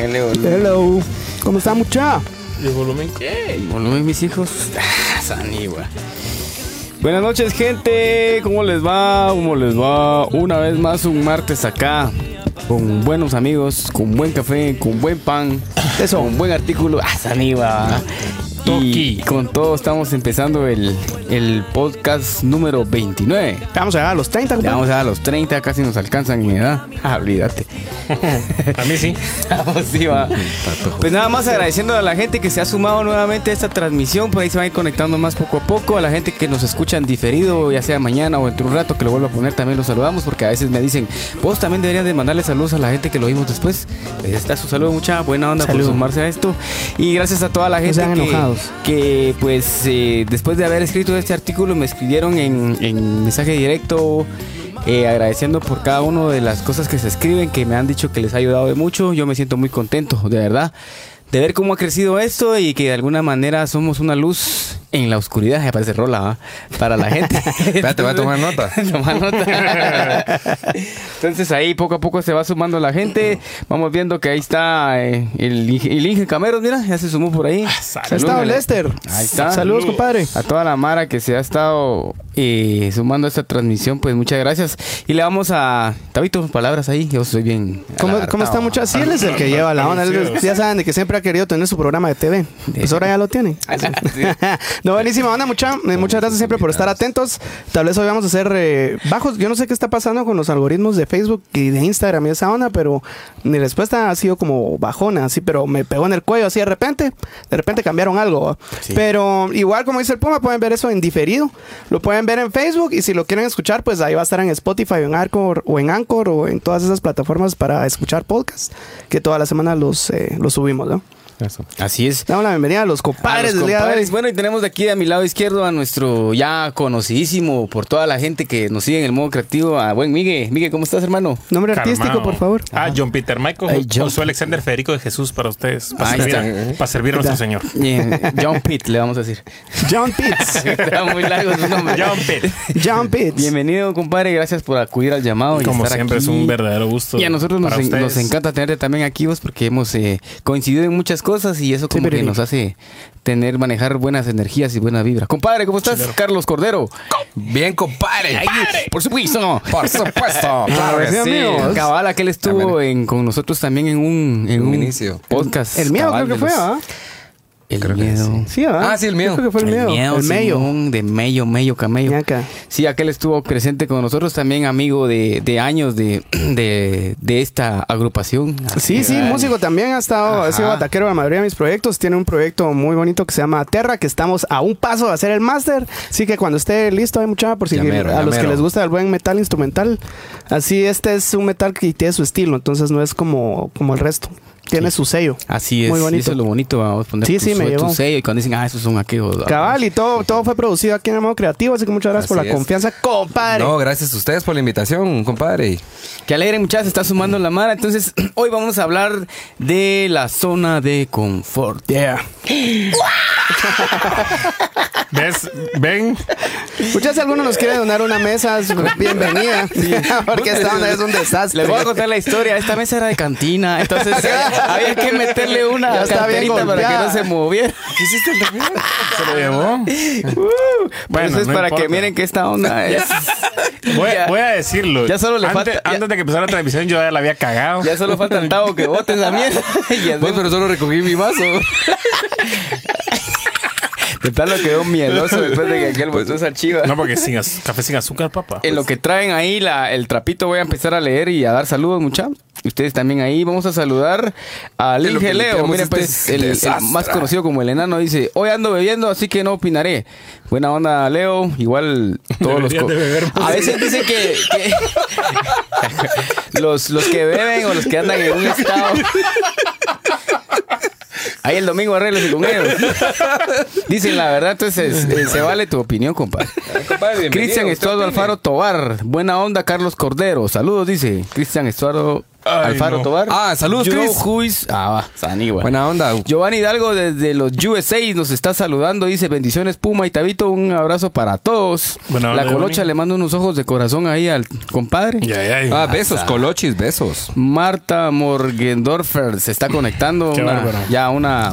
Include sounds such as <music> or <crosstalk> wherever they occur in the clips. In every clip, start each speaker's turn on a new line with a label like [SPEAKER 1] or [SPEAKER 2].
[SPEAKER 1] Hello.
[SPEAKER 2] Hello. ¿Cómo está, mucha?
[SPEAKER 3] ¿Y el volumen qué?
[SPEAKER 1] El volumen, mis hijos. Ah, sanigua. Buenas noches, gente. ¿Cómo les va? ¿Cómo les va? Una vez más, un martes acá. Con buenos amigos, con buen café, con buen pan.
[SPEAKER 2] Eso.
[SPEAKER 1] Con buen artículo. Ah, sanigua. Y
[SPEAKER 3] Toki.
[SPEAKER 1] con todo estamos empezando el, el podcast número 29.
[SPEAKER 2] Vamos a llegar a los 30,
[SPEAKER 1] Ya
[SPEAKER 2] compadre.
[SPEAKER 1] vamos a los 30, casi nos alcanzan en edad. Ah, <laughs> olvídate.
[SPEAKER 3] A mí sí. <laughs>
[SPEAKER 1] Sí, va. Pues nada más agradeciendo a la gente que se ha sumado nuevamente a esta transmisión. Por ahí se van a ir conectando más poco a poco. A la gente que nos escucha en diferido, ya sea mañana o entre un rato que lo vuelvo a poner, también los saludamos. Porque a veces me dicen, vos también deberías de mandarle saludos a la gente que lo vimos después. Pues está su saludo, mucha buena onda
[SPEAKER 2] Salud.
[SPEAKER 1] por sumarse a esto. Y gracias a toda la gente
[SPEAKER 2] sean
[SPEAKER 1] que,
[SPEAKER 2] enojados.
[SPEAKER 1] que, pues, eh, después de haber escrito este artículo, me escribieron en, en mensaje directo. Eh, agradeciendo por cada una de las cosas que se escriben, que me han dicho que les ha ayudado de mucho. Yo me siento muy contento, de verdad, de ver cómo ha crecido esto y que de alguna manera somos una luz en la oscuridad. Ya parece rola, ¿va? Para la gente. <laughs>
[SPEAKER 4] Espérate, voy a tomar nota. <laughs>
[SPEAKER 1] Toma nota. Entonces ahí poco a poco se va sumando la gente. Vamos viendo que ahí está eh, el, el Inge Cameros, mira, ya se sumó por ahí.
[SPEAKER 2] Ahí está
[SPEAKER 1] Salúdale.
[SPEAKER 2] Lester.
[SPEAKER 1] Ahí está.
[SPEAKER 2] Saludos, compadre.
[SPEAKER 1] A toda la Mara que se ha estado eh, sumando a esta transmisión, pues muchas gracias. Y le vamos a. Tabito, palabras ahí. Yo soy bien.
[SPEAKER 2] ¿Cómo. ¿Cómo está, mucha? Sí, él es el que lleva la onda. Él ya saben de que siempre ha querido tener su programa de TV. Pues ahora ya lo tiene. <laughs> No, buenísima onda, mucha. Eh, Muchas gracias siempre por estar atentos. Tal vez hoy vamos a hacer eh, bajos. Yo no sé qué está pasando con los algoritmos de Facebook y de Instagram y esa onda, pero mi respuesta ha sido como bajona, así, pero me pegó en el cuello así de repente. De repente cambiaron algo. Pero igual, como dice el Puma, pueden ver eso en diferido. Lo pueden ver en Facebook y si lo quieren escuchar, pues ahí va a estar en Spotify, en Anchor o en Anchor o en todas esas plataformas para escuchar podcasts que toda la semana los, eh, los subimos, ¿no?
[SPEAKER 1] Así es.
[SPEAKER 2] Damos la bienvenida a los
[SPEAKER 1] A
[SPEAKER 2] compadres
[SPEAKER 1] los
[SPEAKER 2] del día de hoy.
[SPEAKER 1] compadres. Bueno, y tenemos de aquí a mi lado izquierdo a nuestro ya conocidísimo por toda la gente que nos sigue en el modo creativo, a buen Miguel. Miguel, ¿cómo estás, hermano?
[SPEAKER 2] Nombre
[SPEAKER 3] Calmao.
[SPEAKER 2] artístico, por favor.
[SPEAKER 3] Ah, John Peter Michael.
[SPEAKER 1] Ay, John.
[SPEAKER 3] Josué Alexander Federico de Jesús para ustedes. Para,
[SPEAKER 1] Ahí
[SPEAKER 3] servir,
[SPEAKER 1] está.
[SPEAKER 3] a, para servir a nuestro Señor.
[SPEAKER 1] Bien, John Pitt, le vamos a decir.
[SPEAKER 2] John Pitts. <laughs>
[SPEAKER 1] Está muy largo su nombre.
[SPEAKER 3] John Pitt.
[SPEAKER 2] John Pitts.
[SPEAKER 1] Bienvenido, compadre. Gracias por acudir al llamado. y
[SPEAKER 3] Como
[SPEAKER 1] estar
[SPEAKER 3] siempre,
[SPEAKER 1] aquí.
[SPEAKER 3] es un verdadero gusto.
[SPEAKER 1] Y a nosotros en- nos encanta tenerte también aquí vos porque hemos eh, coincidido en muchas cosas y eso como
[SPEAKER 2] pero
[SPEAKER 1] que nos hace tener, manejar buenas energías y buena vibra. Compadre, ¿cómo estás? Carlos Cordero.
[SPEAKER 4] Bien, compadre.
[SPEAKER 1] Ay, por supuesto.
[SPEAKER 4] Por supuesto. <laughs>
[SPEAKER 2] Claro que sí, amigos.
[SPEAKER 1] Cabal, aquel estuvo en, con nosotros también en un, en
[SPEAKER 4] Un
[SPEAKER 1] un
[SPEAKER 4] inicio.
[SPEAKER 1] podcast.
[SPEAKER 2] El miedo
[SPEAKER 1] cabal,
[SPEAKER 2] creo que fue,
[SPEAKER 1] los-
[SPEAKER 2] ¿ah?
[SPEAKER 1] El
[SPEAKER 4] Creo que
[SPEAKER 1] miedo.
[SPEAKER 2] Sí, ¿ah?
[SPEAKER 4] Ah, sí, el miedo.
[SPEAKER 2] Creo que fue el miedo. El medio.
[SPEAKER 1] Simón, de medio, medio, camello.
[SPEAKER 2] Ñaca.
[SPEAKER 1] Sí, aquel estuvo presente con nosotros también, amigo de, de años de, <clears throat> de, de esta agrupación.
[SPEAKER 2] Sí, sí, músico también ha estado, ha sido ataquero de la mayoría de mis proyectos. Tiene un proyecto muy bonito que se llama Terra, que estamos a un paso de hacer el máster. Así que cuando esté listo, hay mucha por si a los que les gusta el buen metal instrumental. Así, este es un metal que tiene su estilo, entonces no es como, como el resto. Tiene su sello.
[SPEAKER 1] Así es,
[SPEAKER 2] Muy
[SPEAKER 1] y
[SPEAKER 2] bonito.
[SPEAKER 1] eso es lo bonito, vamos a poner
[SPEAKER 2] Sí,
[SPEAKER 1] tu,
[SPEAKER 2] sí, me
[SPEAKER 1] tu
[SPEAKER 2] llevó.
[SPEAKER 1] sello y cuando dicen, ah, esos son aquellos.
[SPEAKER 2] Cabal, y todo, todo fue producido aquí en el modo creativo, así que muchas gracias por la
[SPEAKER 4] es.
[SPEAKER 2] confianza, compadre.
[SPEAKER 4] No, gracias a ustedes por la invitación, compadre.
[SPEAKER 1] Que alegre, muchachos, se está sumando la mara. Entonces, <clears throat> hoy vamos a hablar de la zona de confort.
[SPEAKER 2] Yeah. <laughs>
[SPEAKER 3] ¿Ves? ¿Ven?
[SPEAKER 2] Muchas si alguno nos quiere donar una mesa, es bienvenida. <laughs> Porque esta onda es un desastre.
[SPEAKER 1] Les voy a contar la historia. Esta mesa era de cantina, entonces <laughs> había que meterle una
[SPEAKER 2] Ya está bien
[SPEAKER 1] carterita para que no se moviera.
[SPEAKER 3] ¿Qué hiciste el ¿Se lo llevó? <laughs>
[SPEAKER 1] Por
[SPEAKER 3] Bueno,
[SPEAKER 1] eso es
[SPEAKER 3] no
[SPEAKER 1] para
[SPEAKER 3] importa.
[SPEAKER 1] que miren que esta onda <laughs> es.
[SPEAKER 3] Voy,
[SPEAKER 1] Ya.
[SPEAKER 3] voy a decirlo.
[SPEAKER 1] Ya solo le
[SPEAKER 3] antes,
[SPEAKER 1] falta- ya-
[SPEAKER 3] Antes de que empezara la transmisión, yo ya la había cagado.
[SPEAKER 1] Ya solo falta el tabo que bote esa mierda. <laughs>
[SPEAKER 4] Pero solo recogí mi vaso.
[SPEAKER 1] de tal lo quedó miedoso después de que aquel botó esa chiva.
[SPEAKER 3] No, porque sin café sin azúcar, papá.
[SPEAKER 1] En lo que traen ahí la, el trapito voy a empezar a leer y a dar saludos, muchachos. Ustedes también ahí. Vamos a saludar al
[SPEAKER 4] En lo
[SPEAKER 1] Inge
[SPEAKER 4] que
[SPEAKER 1] Leo.
[SPEAKER 4] limpiamos
[SPEAKER 1] Miren,
[SPEAKER 4] este
[SPEAKER 1] pues, el, más conocido como el enano dice: Hoy ando bebiendo, así que no opinaré. Buena onda, Leo. Igual todos los.
[SPEAKER 3] Deberías beber
[SPEAKER 1] a veces dicen que. que <laughs> los, los que beben o los que andan en un estado. Ahí el domingo arréglese con ellos. Dicen la verdad, entonces eh, se vale tu opinión, compadre. Cristian Estuardo Alfaro Tobar. Buena onda, Carlos Cordero. Saludos, dice Cristian Estuardo
[SPEAKER 3] Ay,
[SPEAKER 1] Alfaro
[SPEAKER 3] no.
[SPEAKER 1] Tobar.
[SPEAKER 4] Ah, saludos, Chris.
[SPEAKER 1] is- Ah, va, Sani, güey.
[SPEAKER 4] Buena onda.
[SPEAKER 1] Giovanni Hidalgo desde los USA nos está saludando. Dice bendiciones Puma y Tabito. Un abrazo para todos.
[SPEAKER 3] Buena
[SPEAKER 1] La
[SPEAKER 3] onda,
[SPEAKER 1] colocha
[SPEAKER 3] Giovanni.
[SPEAKER 1] le manda unos ojos de corazón ahí al compadre.
[SPEAKER 3] Ya, ya, ya.
[SPEAKER 4] Ah, besos, colochis, besos.
[SPEAKER 1] Marta Morgendorfer se está conectando.
[SPEAKER 3] Qué
[SPEAKER 1] una-
[SPEAKER 3] bárbaro.
[SPEAKER 1] ya una,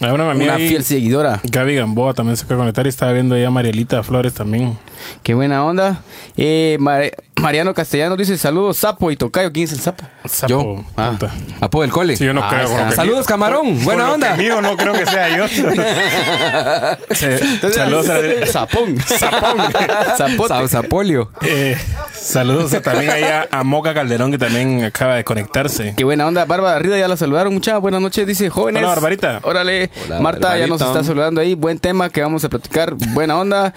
[SPEAKER 3] una mami
[SPEAKER 1] una
[SPEAKER 3] ahí,
[SPEAKER 1] fiel seguidora.
[SPEAKER 3] Gaby Gamboa también se acaba de conectar y estaba viendo ahí a Marielita Flores también.
[SPEAKER 1] Qué buena onda. Eh, Mar- Mariano Castellano dice saludos Sapo y Tocayo. ¿Quién es el Sapo?
[SPEAKER 3] Sapo,
[SPEAKER 4] Yo.
[SPEAKER 1] Ah.
[SPEAKER 3] puta.
[SPEAKER 4] Apo del cole.
[SPEAKER 3] Sí, yo no
[SPEAKER 1] Ah,
[SPEAKER 3] creo.
[SPEAKER 4] Saludos, camarón. Buena onda.
[SPEAKER 3] que mío no creo que sea yo. <laughs> Saludos a, <laughs>
[SPEAKER 1] Sapón.
[SPEAKER 3] Sapón. <laughs>
[SPEAKER 1] Zapote.
[SPEAKER 4] Sa- Sapolio.
[SPEAKER 3] Eh, saludos a- también ahí a, a Moca Calderón que también acaba de conectarse.
[SPEAKER 1] Qué buena onda. Bárbara Rida ya la saludaron. Muchas buenas noches. Dice jóvenes.
[SPEAKER 3] Hola, Barbarita.
[SPEAKER 1] Órale.
[SPEAKER 4] Hola,
[SPEAKER 1] Marta ya nos está saludando ahí. Buen tema que vamos a platicar. Buena onda.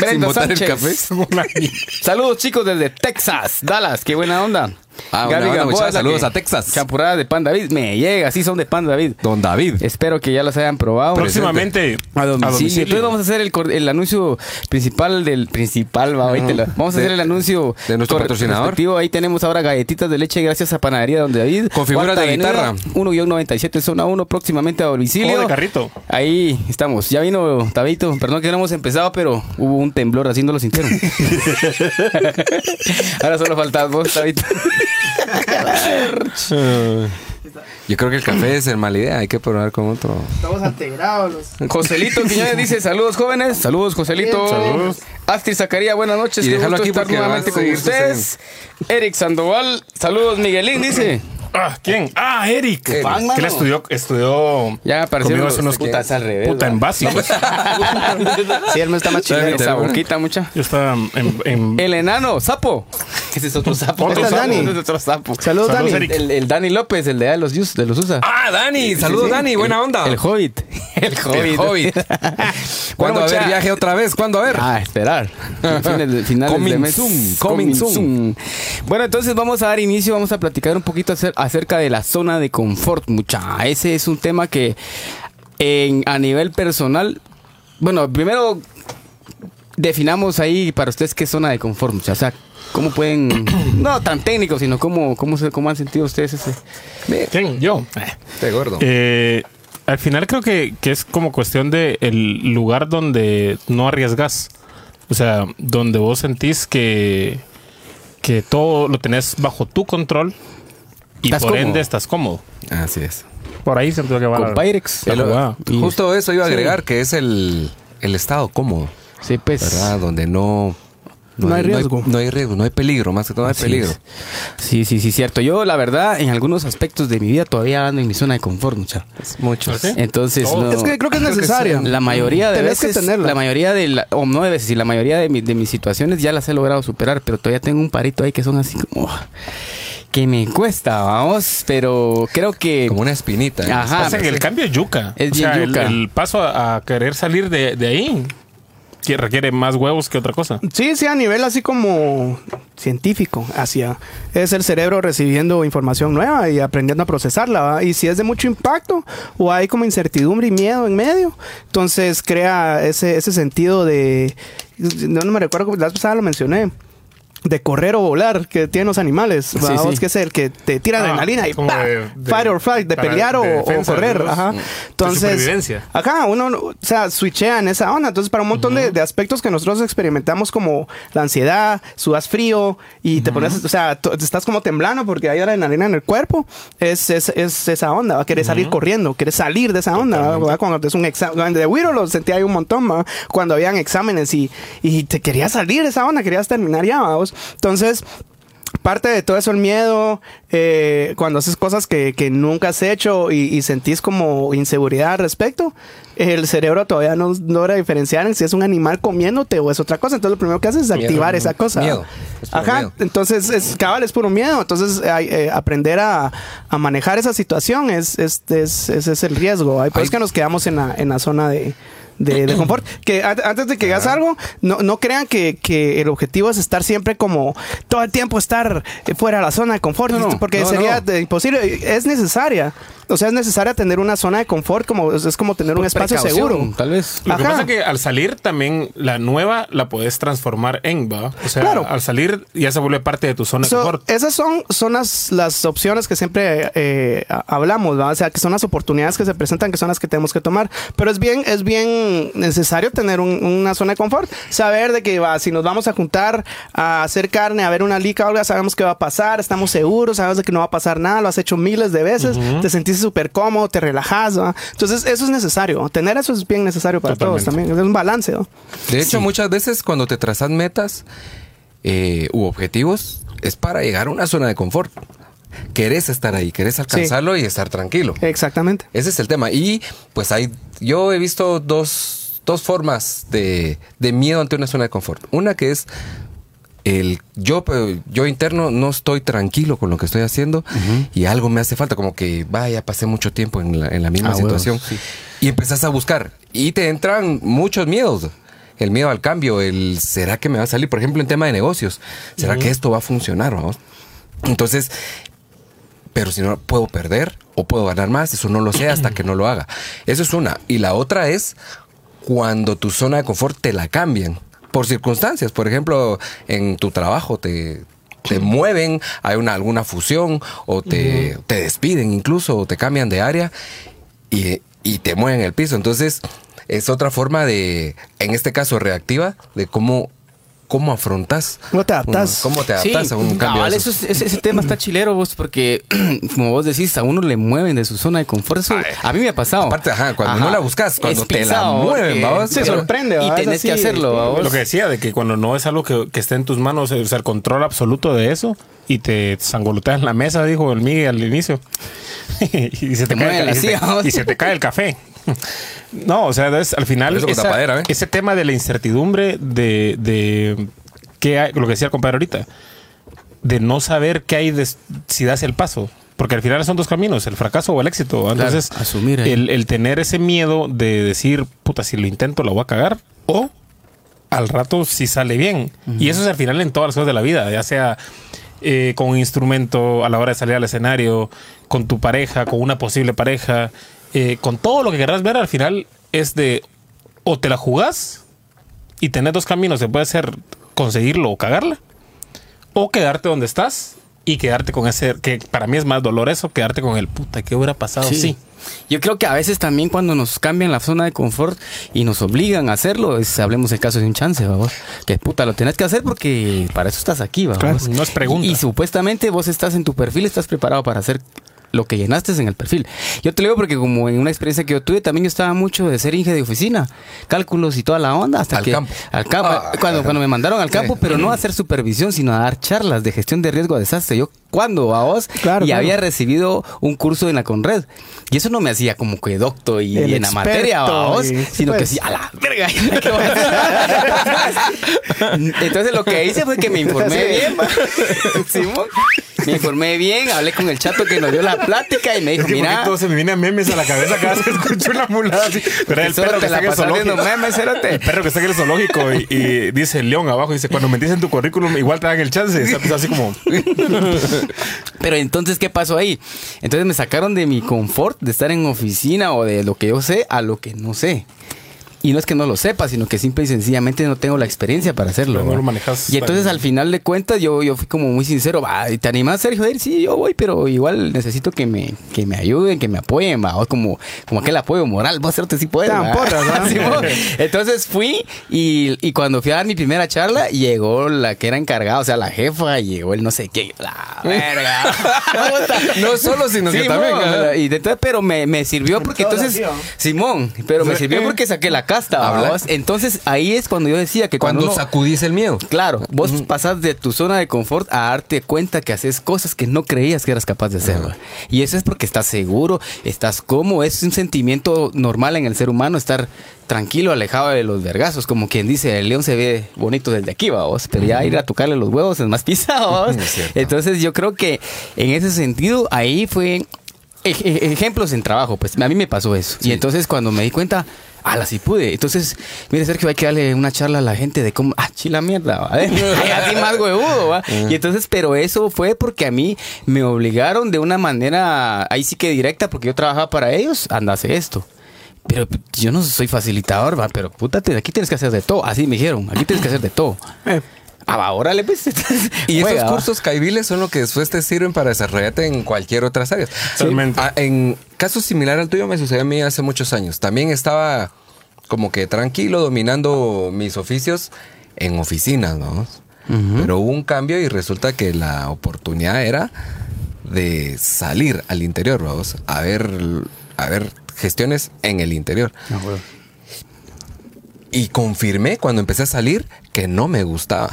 [SPEAKER 1] Brenda
[SPEAKER 4] botar el
[SPEAKER 1] Sánchez.
[SPEAKER 4] café.
[SPEAKER 1] Saludos chicos desde Texas, Dallas. Qué buena onda.
[SPEAKER 4] Ah,
[SPEAKER 1] Gamboa
[SPEAKER 4] Saludos
[SPEAKER 1] que-
[SPEAKER 4] a Texas.
[SPEAKER 1] Champurrada de Pan David. Me llega. Sí son de Pan David.
[SPEAKER 4] Don David.
[SPEAKER 1] Espero que ya los hayan probado.
[SPEAKER 3] Próximamente
[SPEAKER 1] A domicilio. Entonces vamos a hacer el, anuncio principal del principal. Va, ahorita la- vamos a
[SPEAKER 4] De-
[SPEAKER 1] hacer el anuncio
[SPEAKER 4] de nuestro patrocinador.
[SPEAKER 1] respectivo. Ahí tenemos ahora galletitas de leche gracias a Panadería Don David.
[SPEAKER 4] Con figuras
[SPEAKER 1] Cuarta
[SPEAKER 4] de
[SPEAKER 1] Avenida,
[SPEAKER 4] guitarra.
[SPEAKER 1] 1-97 zona 1 próximamente a domicilio.
[SPEAKER 3] Juego de carrito.
[SPEAKER 1] Ahí estamos. Ya vino Tabito. Perdón que no hemos empezado, pero hubo un temblor así no lo sintieron. <laughs> <laughs> ahora solo faltas vos, Tabito.
[SPEAKER 4] Yo creo que el café es el mala idea. Hay que probar con otro.
[SPEAKER 2] Estamos integrados los.
[SPEAKER 1] Joselito Quiñones dice saludos jóvenes, saludos Joselito.
[SPEAKER 3] Saludos.
[SPEAKER 1] Astrid Zacarías, buenas noches.
[SPEAKER 4] Y
[SPEAKER 1] qué
[SPEAKER 4] déjalo
[SPEAKER 1] gusto
[SPEAKER 4] aquí
[SPEAKER 1] estar
[SPEAKER 4] porque
[SPEAKER 1] nuevamente con ustedes. Eric Sandoval, saludos Miguelín dice.
[SPEAKER 3] Ah, ¿quién? Ah, Eric.
[SPEAKER 4] Eric.
[SPEAKER 1] Fan,
[SPEAKER 3] Que le estudió, estudió
[SPEAKER 1] Ya
[SPEAKER 3] conmigo hace unos
[SPEAKER 1] putas al revés.
[SPEAKER 3] puta en básicos. <laughs>
[SPEAKER 2] Sí, él me está más chileno.
[SPEAKER 1] Esa boquita mucha.
[SPEAKER 3] Yo estaba en, en-
[SPEAKER 1] El enano, sapo. Ese es otro sapo.
[SPEAKER 3] Otro
[SPEAKER 2] sapo.
[SPEAKER 1] Ese es otro sapo.
[SPEAKER 2] Saludos,
[SPEAKER 3] Saludos,
[SPEAKER 2] Dani.
[SPEAKER 3] Eric.
[SPEAKER 1] El, el Dani López, el de los, de los USA.
[SPEAKER 4] Ah, Dani. Saludos,
[SPEAKER 1] Sí, sí.
[SPEAKER 4] Dani. Buena onda.
[SPEAKER 1] El Hobbit. <laughs> El Hobbit.
[SPEAKER 4] El Hobbit. <laughs> ¿Cuándo
[SPEAKER 1] Bueno,
[SPEAKER 4] a
[SPEAKER 1] mucha-
[SPEAKER 4] viaje otra vez? ¿Cuándo a ver?
[SPEAKER 1] Ah, esperar. Finales
[SPEAKER 4] Coming
[SPEAKER 1] de mes.
[SPEAKER 4] soon, coming soon.
[SPEAKER 1] Bueno, entonces vamos a dar inicio, vamos a platicar un poquito acer- acerca de la zona de confort, mucha. Ese es un tema que en, a nivel personal, bueno, primero definamos ahí para ustedes qué zona de confort, mucha. O sea, cómo pueden, <coughs> no tan técnico, sino cómo, cómo, se, cómo han sentido ustedes ese.
[SPEAKER 3] ¿Quién? Yo.
[SPEAKER 4] Este gordo.
[SPEAKER 3] Eh, al final creo que, que es como cuestión de el lugar donde no arriesgas. O sea, donde vos sentís que, que todo lo tenés bajo tu control y por
[SPEAKER 1] cómodo.
[SPEAKER 3] ente estás cómodo.
[SPEAKER 4] Así es.
[SPEAKER 3] Por ahí siento que va
[SPEAKER 1] Con Pyrex.
[SPEAKER 3] la
[SPEAKER 4] El- justo eso iba a
[SPEAKER 1] Sí.
[SPEAKER 4] agregar, que es el, el estado cómodo,
[SPEAKER 1] Sí, pues.
[SPEAKER 4] ¿verdad? Donde no...
[SPEAKER 2] No hay riesgo.
[SPEAKER 4] No hay, riesgo, no hay peligro, más que todo no hay
[SPEAKER 1] Así
[SPEAKER 4] peligro.
[SPEAKER 1] es. Sí, sí, sí, cierto. Yo, la verdad, en algunos aspectos de mi vida todavía ando en mi zona de confort, mucha.
[SPEAKER 4] Muchos.
[SPEAKER 3] ¿Sí?
[SPEAKER 1] Entonces, no-
[SPEAKER 2] Es que creo que es
[SPEAKER 4] Creo que
[SPEAKER 2] necesaria.
[SPEAKER 1] la mayoría de
[SPEAKER 2] Tenés que
[SPEAKER 1] veces,
[SPEAKER 2] tenerla.
[SPEAKER 1] la mayoría de, la, o no de veces, y la mayoría de, mi- de mis situaciones ya las he logrado superar, pero todavía tengo un parito ahí que son así como que me cuesta, vamos, pero creo que
[SPEAKER 4] Como una espinita. ¿eh?
[SPEAKER 1] Ajá.
[SPEAKER 3] Pasa que el cambio es yuca.
[SPEAKER 1] Es
[SPEAKER 3] o sea,
[SPEAKER 1] bien
[SPEAKER 3] el-
[SPEAKER 1] yuca.
[SPEAKER 3] El, paso a, a querer salir de, de ahí que requiere más huevos que otra cosa.
[SPEAKER 2] Sí, sí, a nivel así como científico, hacia es el cerebro recibiendo información nueva y aprendiendo a procesarla. ¿va? Y si es de mucho impacto o hay como incertidumbre y miedo en medio, entonces crea ese, ese sentido de, no, no me recuerdo, la vez pasada lo mencioné. De correr o volar que tienen los animales,
[SPEAKER 1] Sí, sí.
[SPEAKER 2] Es que es el que te tira
[SPEAKER 3] Ah,
[SPEAKER 2] adrenalina y
[SPEAKER 3] como
[SPEAKER 2] ¡pa!
[SPEAKER 3] de- de-
[SPEAKER 2] fight or flight, de pelear o,
[SPEAKER 3] de
[SPEAKER 2] o
[SPEAKER 3] defensa,
[SPEAKER 2] correr,
[SPEAKER 3] los-
[SPEAKER 2] ajá. Entonces. Ajá, uno, o sea, switchea en esa onda. Entonces, para un montón de, de aspectos que nosotros experimentamos, como la ansiedad, sudas frío y te pones, o sea, estás como temblando porque hay adrenalina en el cuerpo, es, es, es esa onda. Va a querer salir corriendo, quieres salir de esa onda. Cuando es un examen, de Wiro lo sentía ahí un montón, ¿va? cuando habían exámenes y, y te querías salir de esa onda, querías terminar ya, vamos. Entonces, parte de todo eso el miedo, eh, cuando haces cosas que, que nunca has hecho y, y sentís como inseguridad al respecto, el cerebro todavía no logra diferenciar en si es un animal comiéndote o es otra cosa. Entonces lo primero que haces es activar esa cosa.
[SPEAKER 4] Miedo. Es
[SPEAKER 2] Ajá.
[SPEAKER 4] miedo.
[SPEAKER 2] Entonces, es, cabal, es puro miedo. Entonces, eh, aprender a, a manejar esa situación es, es, es- ese es el riesgo. Hay pues
[SPEAKER 4] Hay-
[SPEAKER 2] que nos quedamos en la, en la zona de, de, de <clears throat> confort. Que an- antes de que hagas algo, no, no crean que, que el objetivo es estar siempre como todo el tiempo estar eh, fuera de la zona de confort,
[SPEAKER 1] No, no.
[SPEAKER 2] porque
[SPEAKER 4] No,
[SPEAKER 2] sería imposible. Es necesaria. O sea, es necesaria tener una zona de confort, como es, como tener un
[SPEAKER 1] Por
[SPEAKER 2] espacio seguro.
[SPEAKER 1] Tal vez.
[SPEAKER 3] Lo que pasa es que al salir también la nueva la puedes transformar en, ¿va? O sea,
[SPEAKER 2] Claro.
[SPEAKER 3] al salir ya se vuelve parte de tu zona de confort.
[SPEAKER 2] esas son, son las, las opciones que siempre eh, hablamos, ¿va? o sea, que son las oportunidades que se presentan, que son las que tenemos que tomar. Pero es bien, es bien necesario tener un- una zona de confort, saber de que va, si nos vamos a juntar a hacer carne, a ver una lica o algo, sabemos qué va a pasar, estamos seguros, sabes de que no va a pasar nada, lo has hecho miles de veces, te sentís súper cómodo, te relajas, ¿va? entonces eso es necesario, tener eso es bien necesario para todos también, es un balance. ¿va?
[SPEAKER 4] De hecho, muchas veces cuando te trazas metas eh, u objetivos, es para llegar a una zona de confort. Querés estar ahí, querés alcanzarlo y estar tranquilo.
[SPEAKER 2] Exactamente.
[SPEAKER 4] Ese es el tema. Y pues hay, yo he visto dos, dos formas de, de miedo ante una zona de confort. Una que es el yo, yo interno no estoy tranquilo con lo que estoy haciendo y algo me hace falta, como que vaya, pasé mucho tiempo en la, en la misma
[SPEAKER 1] Ah,
[SPEAKER 4] situación
[SPEAKER 1] sí.
[SPEAKER 4] y empezás a buscar y te entran muchos miedos. El miedo al cambio, el ¿será que me va a salir? Por ejemplo, en tema de negocios, ¿será que esto va a funcionar? vamos? Entonces, pero si no puedo perder o puedo ganar más, eso no lo sé hasta que no lo haga. Eso es una. Y la otra es cuando tu zona de confort te la cambian por circunstancias. Por ejemplo, en tu trabajo te, te mueven, hay una, alguna fusión o te, te despiden incluso o te cambian de área y, y te mueven el piso. Entonces, es otra forma de, en este caso, reactiva, de cómo, cómo afrontas.
[SPEAKER 2] ¿Cómo te adaptas?
[SPEAKER 4] ¿Cómo te adaptas a un cambio?
[SPEAKER 1] cabal,
[SPEAKER 4] de
[SPEAKER 1] eso es- ese, ese tema está chilero vos porque <clears throat> como vos decís a uno le mueven de su zona de confort Eso a mí me ha pasado
[SPEAKER 4] Aparte, ajá, cuando no la buscas, cuando
[SPEAKER 1] Es
[SPEAKER 4] te la mueven, ¿va vos?
[SPEAKER 2] Sí, sorprende,
[SPEAKER 1] y
[SPEAKER 2] ¿va? Es
[SPEAKER 1] tenés que hacerlo ¿va vos?
[SPEAKER 3] Lo que decía, de que cuando no es algo que, que esté en tus manos, o sea, el control absoluto de eso, y te sangoloteas en la mesa, dijo el Miguel al inicio. <laughs> y, se te
[SPEAKER 1] Te
[SPEAKER 3] cae el, y se y se te cae el café. No, o sea, es- al final esa-
[SPEAKER 4] tapadera, ¿eh?
[SPEAKER 3] ese tema de la incertidumbre de, de qué hay- lo que decía el compadre ahorita, de no saber qué hay si das el paso. Porque al final son dos caminos, el fracaso o el éxito. Entonces,
[SPEAKER 1] asumir
[SPEAKER 3] el, el tener ese miedo de decir, puta, si lo intento, la voy a cagar. O al rato si sale bien. Y eso es al final en todas las cosas de la vida, ya sea eh, con un instrumento a la hora de salir al escenario, con tu pareja, con una posible pareja, eh, con todo lo que querrás ver, al final es de o te la jugás y tenés dos caminos, se puede ser conseguirlo o cagarla, o quedarte donde estás y quedarte con ese, que para mí es más dolor eso, quedarte con el puta, ¿qué hubiera pasado? Sí.
[SPEAKER 1] Yo creo que a veces también cuando nos cambian la zona de confort y nos obligan a hacerlo, es, hablemos el caso de un chance, vamos. Que puta, lo tenés que hacer porque para eso estás aquí, vamos.
[SPEAKER 3] Claro, no es pregunta.
[SPEAKER 1] Y, y supuestamente vos estás en tu perfil, estás preparado para hacer lo que llenaste en el perfil. Yo te lo digo porque como en una experiencia que yo tuve, también yo estaba mucho de ser inge de oficina, cálculos y toda la onda hasta
[SPEAKER 4] Al
[SPEAKER 1] que
[SPEAKER 4] campo.
[SPEAKER 1] al campo
[SPEAKER 4] Ah,
[SPEAKER 1] cuando cuando me mandaron al campo, pero no a hacer supervisión, sino a dar charlas de gestión de riesgo a desastre. Yo cuando a vos
[SPEAKER 2] Claro,
[SPEAKER 1] y
[SPEAKER 2] claro.
[SPEAKER 1] había recibido un curso en la Conred. Y eso no me hacía como que docto y,
[SPEAKER 2] El
[SPEAKER 1] en la materia, vamos,
[SPEAKER 2] y-
[SPEAKER 1] sino que
[SPEAKER 2] pues.
[SPEAKER 1] sí, a la verga. <laughs> Entonces lo que hice fue que me informé bien. Simón. <laughs> Me informé bien, hablé con el chato que nos dio la plática y me dijo, mira,
[SPEAKER 3] todo se me viene a memes a la cabeza cada vez que escucho una mulada así. Pero el perro que está en el zoológico.
[SPEAKER 1] memes.
[SPEAKER 3] El perro que está en el zoológico y, y dice el león abajo, dice, cuando metís en tu currículum, igual te dan el chance. Está así como... <laughs>
[SPEAKER 1] Pero entonces, ¿qué pasó ahí? Entonces me sacaron de mi confort de estar en oficina o de lo que yo sé a lo que no sé. Y no es que no lo sepa, sino que simple y sencillamente no tengo la experiencia para hacerlo.
[SPEAKER 3] No
[SPEAKER 1] ¿va?
[SPEAKER 3] lo manejas.
[SPEAKER 1] Y entonces al final de cuentas yo, yo fui como muy sincero, va, ¿y ¿te animas Sergio? A ir? Sí, yo voy, pero igual necesito que me, que me ayuden, que me apoyen, va, o como, como aquel apoyo moral, vos hacerte sí puedes. <laughs> Entonces fui y, y cuando fui a dar mi primera charla, llegó la que era encargada, o sea, la jefa, y llegó el no sé qué, la verga. <laughs> <laughs>
[SPEAKER 4] No solo, sino que también. ajá.
[SPEAKER 1] y entonces, pero me, me sirvió porque entonces. Simón, pero me sirvió porque saqué la casta. ¿va? Entonces ahí es cuando yo decía que cuando,
[SPEAKER 4] Cuando
[SPEAKER 1] uno-
[SPEAKER 4] sacudís el miedo.
[SPEAKER 1] Claro, vos pasás de tu zona de confort a darte cuenta que haces cosas que no creías que eras capaz de hacer. Y eso es porque estás seguro, estás cómodo, es un sentimiento normal en el ser humano estar tranquilo, alejado de los vergazos, como quien dice, el león se ve bonito desde aquí, vamos, pero ya ir a tocarle los huevos es más pisado. <laughs> Entonces yo creo que en ese sentido ahí fue ej- ej- ejemplos en trabajo, pues a mí me pasó eso. Y entonces cuando me di cuenta, ala, sí pude. Entonces, mire, Sergio, hay que darle una charla a la gente de cómo, ah, chila mierda, ¿va? <laughs> Ay, así más huevudo, ¿va? Y entonces, pero eso fue porque a mí me obligaron de una manera, ahí sí que directa, porque yo trabajaba para ellos, anda, hace esto. Pero yo no soy facilitador, va, pero puta, aquí tienes que hacer de todo. Así me dijeron, aquí tienes que hacer de todo.
[SPEAKER 2] Eh,
[SPEAKER 1] Ah, va, órale, pues. <laughs>
[SPEAKER 4] Y
[SPEAKER 1] juega,
[SPEAKER 4] esos cursos caibiles son lo que después te sirven para desarrollarte en cualquier otras áreas.
[SPEAKER 3] Totalmente.
[SPEAKER 4] Ah, en caso similar al tuyo me sucedió a mí hace muchos años. También estaba como que tranquilo dominando mis oficios en oficinas, ¿no? Pero hubo un cambio y resulta que la oportunidad era de salir al interior, vamos, a ver, a ver gestiones en el interior.
[SPEAKER 1] No.
[SPEAKER 4] Y confirmé cuando empecé a salir que no me gustaba.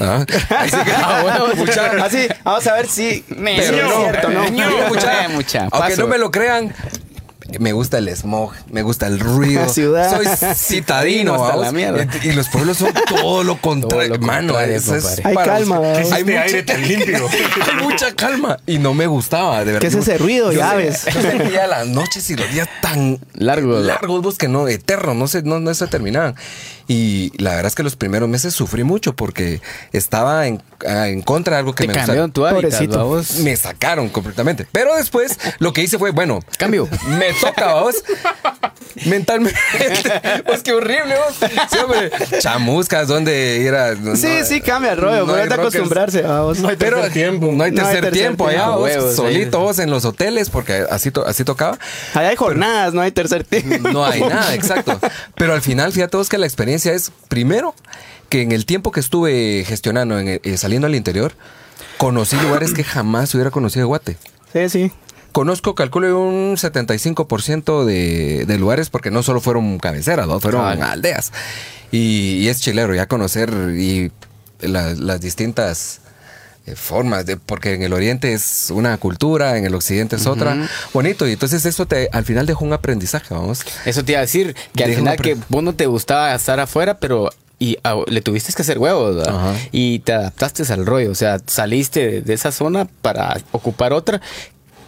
[SPEAKER 4] ¿Ah? Así que, <laughs> mucha-
[SPEAKER 2] Así, vamos a ver si
[SPEAKER 1] Me-
[SPEAKER 4] pero
[SPEAKER 2] es
[SPEAKER 4] no,
[SPEAKER 2] cierto, ¿no?
[SPEAKER 4] Mira, mucha-
[SPEAKER 1] mucha,
[SPEAKER 4] aunque
[SPEAKER 1] paso.
[SPEAKER 4] no me lo crean, me gusta el smog, me gusta el ruido.
[SPEAKER 2] La ciudad.
[SPEAKER 4] Soy <laughs> citadino.
[SPEAKER 1] hasta la mierda.
[SPEAKER 4] Y los pueblos son todo lo contrario. Mano, eso es.
[SPEAKER 2] Hay
[SPEAKER 4] para
[SPEAKER 2] calma.
[SPEAKER 4] Hay
[SPEAKER 3] Este
[SPEAKER 4] mucha,
[SPEAKER 3] aire tan <laughs> limpio.
[SPEAKER 4] hay mucha calma. Y no me gustaba, de verdad.
[SPEAKER 2] ¿Qué es ese ruido?
[SPEAKER 4] Yo
[SPEAKER 2] Llaves.
[SPEAKER 4] sé- Yo sentía las noches y los días tan
[SPEAKER 1] Largos.
[SPEAKER 4] largos, vos, que no, eternos, no se, no, no se terminaban. Y la verdad es que los primeros meses sufrí mucho porque estaba en, ah, en contra de algo que
[SPEAKER 1] Te
[SPEAKER 4] me gustaba.
[SPEAKER 1] cambiaron tu hábitat,
[SPEAKER 2] Pobrecito.
[SPEAKER 1] ¿va vos?
[SPEAKER 4] Me sacaron completamente. Pero después lo que hice fue, bueno,
[SPEAKER 1] Cambio.
[SPEAKER 4] Me toca, vos. Mentalmente. <laughs> Pues qué horrible, vos. Sí, hombre. Chamuscas, ¿dónde ir a.? no-
[SPEAKER 2] Sí,
[SPEAKER 4] no-
[SPEAKER 2] sí, cambia el rollo.
[SPEAKER 4] no
[SPEAKER 2] pero
[SPEAKER 4] hay rockers.
[SPEAKER 2] acostumbrarse, vamos.
[SPEAKER 3] No hay
[SPEAKER 4] Pero
[SPEAKER 3] tercer tiempo.
[SPEAKER 4] no hay
[SPEAKER 2] No hay
[SPEAKER 4] tercer
[SPEAKER 2] tercer
[SPEAKER 4] tiempo allá, vos,
[SPEAKER 1] Huevos,
[SPEAKER 4] solito vos en los hoteles, porque así, to- así tocaba.
[SPEAKER 2] Allá hay jornadas, no hay tercer tiempo.
[SPEAKER 4] No hay nada, exacto. Pero al final, fíjate vos que la experiencia es, primero, que en el tiempo que estuve gestionando, en, eh, saliendo al interior, conocí lugares que jamás hubiera conocido de Guate.
[SPEAKER 2] Sí, sí.
[SPEAKER 4] Conozco, calculo, un 75% de, de lugares porque no solo fueron cabeceras, ¿no? fueron aldeas. Y, y es chilero ya conocer y la- las distintas formas, de, porque en el oriente es una cultura, en el occidente es otra. Bonito, y entonces eso te al final dejó un aprendizaje, vamos.
[SPEAKER 1] Eso te iba a decir, que al final que vos no te gustaba estar afuera, pero y ah, le tuviste que hacer huevos. Y te adaptaste al rollo, o sea, saliste de, de esa zona para ocupar otra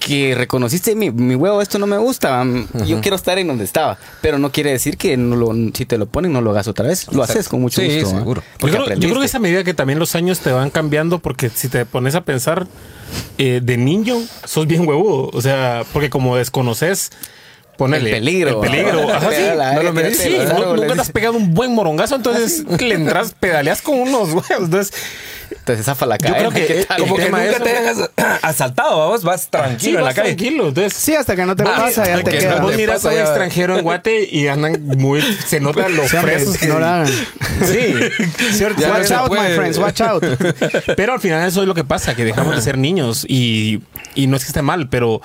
[SPEAKER 1] que reconociste mi, mi huevo, esto no me gusta, yo quiero estar en donde estaba, pero no quiere decir que no lo, si te lo ponen no lo hagas otra vez, lo haces con mucho
[SPEAKER 4] Sí,
[SPEAKER 1] gusto. ¿va?
[SPEAKER 4] seguro.
[SPEAKER 3] Yo, creo, yo creo que esa medida que también los años te van cambiando, porque si te pones a pensar eh, de niño, sos bien huevudo. O sea, porque como desconoces, ponele.
[SPEAKER 1] El peligro.
[SPEAKER 3] El peligro. <laughs> Ajá, sí. No lo Sí, no- nunca te has pegado un buen morongazo, entonces le entras, pedaleas con unos huevos. Entonces,
[SPEAKER 1] Entonces zafa la
[SPEAKER 3] Yo creo que,
[SPEAKER 1] ¿qué
[SPEAKER 3] eh,
[SPEAKER 1] tal?
[SPEAKER 3] como
[SPEAKER 4] que nunca
[SPEAKER 3] eso-
[SPEAKER 4] te hagas <clears throat> asaltado, vamos, vas
[SPEAKER 3] sí,
[SPEAKER 4] tranquilo en la
[SPEAKER 3] vas
[SPEAKER 4] calle.
[SPEAKER 3] tranquilo. Entonces,
[SPEAKER 2] Sí, hasta que no te
[SPEAKER 4] Ah,
[SPEAKER 2] pasa, ya te
[SPEAKER 3] Vos
[SPEAKER 4] te
[SPEAKER 3] miras a un extranjero en Guate y andan muy. Se nota <laughs> los
[SPEAKER 2] Sí,
[SPEAKER 3] presos que.
[SPEAKER 2] no lo hagan.
[SPEAKER 3] Sí, <laughs> cierto.
[SPEAKER 4] Ya no
[SPEAKER 2] Watch out, my friends, watch out.
[SPEAKER 3] Pero al final eso es lo que pasa, que dejamos de ser niños y, y no es que esté mal, pero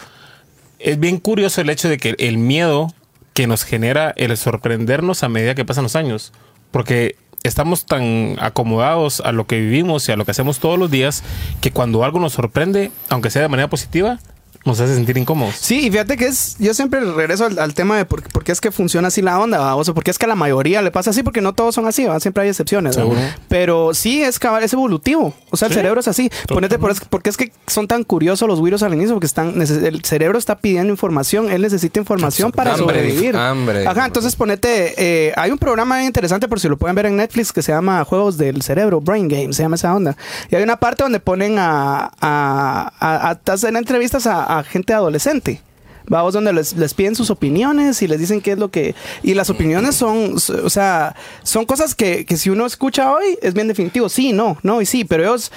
[SPEAKER 3] es bien curioso el hecho de que el miedo que nos genera el sorprendernos a medida que pasan los años, porque estamos tan acomodados a lo que vivimos y a lo que hacemos todos los días que cuando algo nos sorprende, aunque sea de manera positiva, nos hace sentir incómodos.
[SPEAKER 2] Sí, y fíjate que es, yo siempre regreso al, al tema de por, por qué es que funciona así la onda, ¿va? o sea, porque es que a la mayoría le pasa así, porque no todos son así, ¿va? siempre hay excepciones. ¿va?
[SPEAKER 3] Seguro.
[SPEAKER 2] Pero sí es cabal, es evolutivo, o sea, el
[SPEAKER 3] Sí.
[SPEAKER 2] cerebro es así. Ponete por, porque es que son tan curiosos los virus al inicio, porque están, el cerebro está pidiendo información, él necesita información para
[SPEAKER 4] Hambre,
[SPEAKER 2] sobrevivir.
[SPEAKER 4] hambre.
[SPEAKER 2] Ajá, entonces ponete, eh, hay un programa interesante por si lo pueden ver en Netflix que se llama Juegos del Cerebro, Brain Games, se llama esa onda. Y hay una parte donde ponen a, a, a, a- hacen entrevistas a, a gente adolescente. Vamos donde les, les piden sus opiniones y les dicen qué es lo que... Y las opiniones son, o sea, son cosas que, que si uno escucha hoy es bien definitivo. Sí, no, no y sí, pero ellos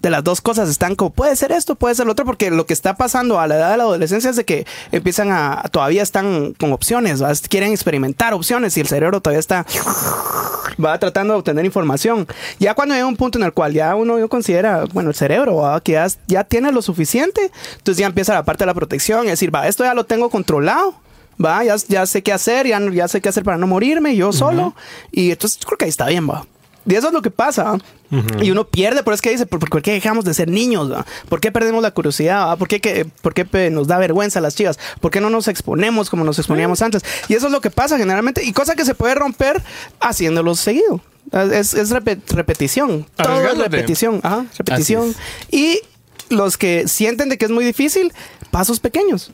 [SPEAKER 2] de las dos cosas están como puede ser esto, puede ser lo otro, porque lo que está pasando a la edad de la adolescencia es de que empiezan a, todavía están con opciones, ¿va? quieren experimentar opciones y el cerebro todavía está, va tratando de obtener información. Ya cuando llega un punto en el cual ya uno yo considera, bueno, el cerebro, ¿va? que ya, ya tiene lo suficiente, entonces ya empieza la parte de la protección, es decir, va, esto ya lo tengo controlado. Va, ya, ya sé qué hacer, ya, ya sé qué hacer para no morirme yo solo. Y entonces creo que ahí está bien, va. Y eso es lo que pasa. Y uno pierde, pero es que dice, ¿por, por qué dejamos de ser niños? va? ¿Por qué perdemos la curiosidad? va? ¿Por qué, que, por qué nos da vergüenza las chivas? ¿Por qué no nos exponemos como nos exponíamos antes? Y eso es lo que pasa generalmente. Y cosa que se puede romper haciéndolo seguido. Es, es repe- repetición. Todo es repetición. Ajá, repetición. Y los que sienten de que es muy difícil, pasos pequeños.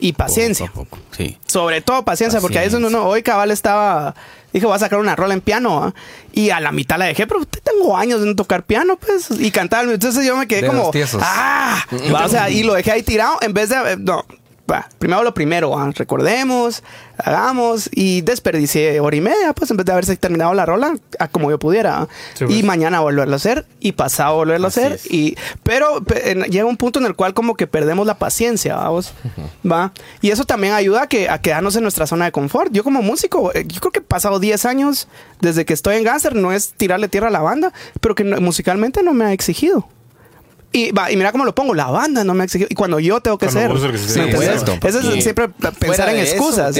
[SPEAKER 2] y paciencia.
[SPEAKER 1] Poco Sí.
[SPEAKER 2] Sobre todo paciencia, porque ahí es donde uno, hoy cabal estaba, dije, voy a sacar una rola en piano, ¿ah? y a la mitad la dejé, pero tengo años de no tocar piano, pues, y cantar. Entonces yo me quedé
[SPEAKER 4] Dedos
[SPEAKER 2] como, ah, va, o sea, y lo dejé ahí tirado en vez de, eh, no. Va, primero lo primero, ¿ah? recordemos, hagamos y desperdicié hora y media, pues en vez de haberse terminado la rola a como yo pudiera. ¿ah?
[SPEAKER 3] Sí,
[SPEAKER 2] y
[SPEAKER 3] pues.
[SPEAKER 2] mañana volverlo a hacer y pasado volverlo
[SPEAKER 1] Así
[SPEAKER 2] a hacer.
[SPEAKER 1] es.
[SPEAKER 2] Y, pero en- llega un punto en el cual como que perdemos la paciencia, vamos. ¿va? Y eso también ayuda a, que, a quedarnos en nuestra zona de confort. Yo como músico, eh, yo creo que he pasado 10 años desde que estoy en Gánster, no es tirarle tierra a la banda, pero que no- musicalmente no me ha exigido. Y, va, y mira cómo lo pongo, la banda no me ha exigido. Y cuando yo tengo que
[SPEAKER 3] Cuando
[SPEAKER 2] ser. Eso es siempre pensar en
[SPEAKER 1] eso,
[SPEAKER 2] excusas.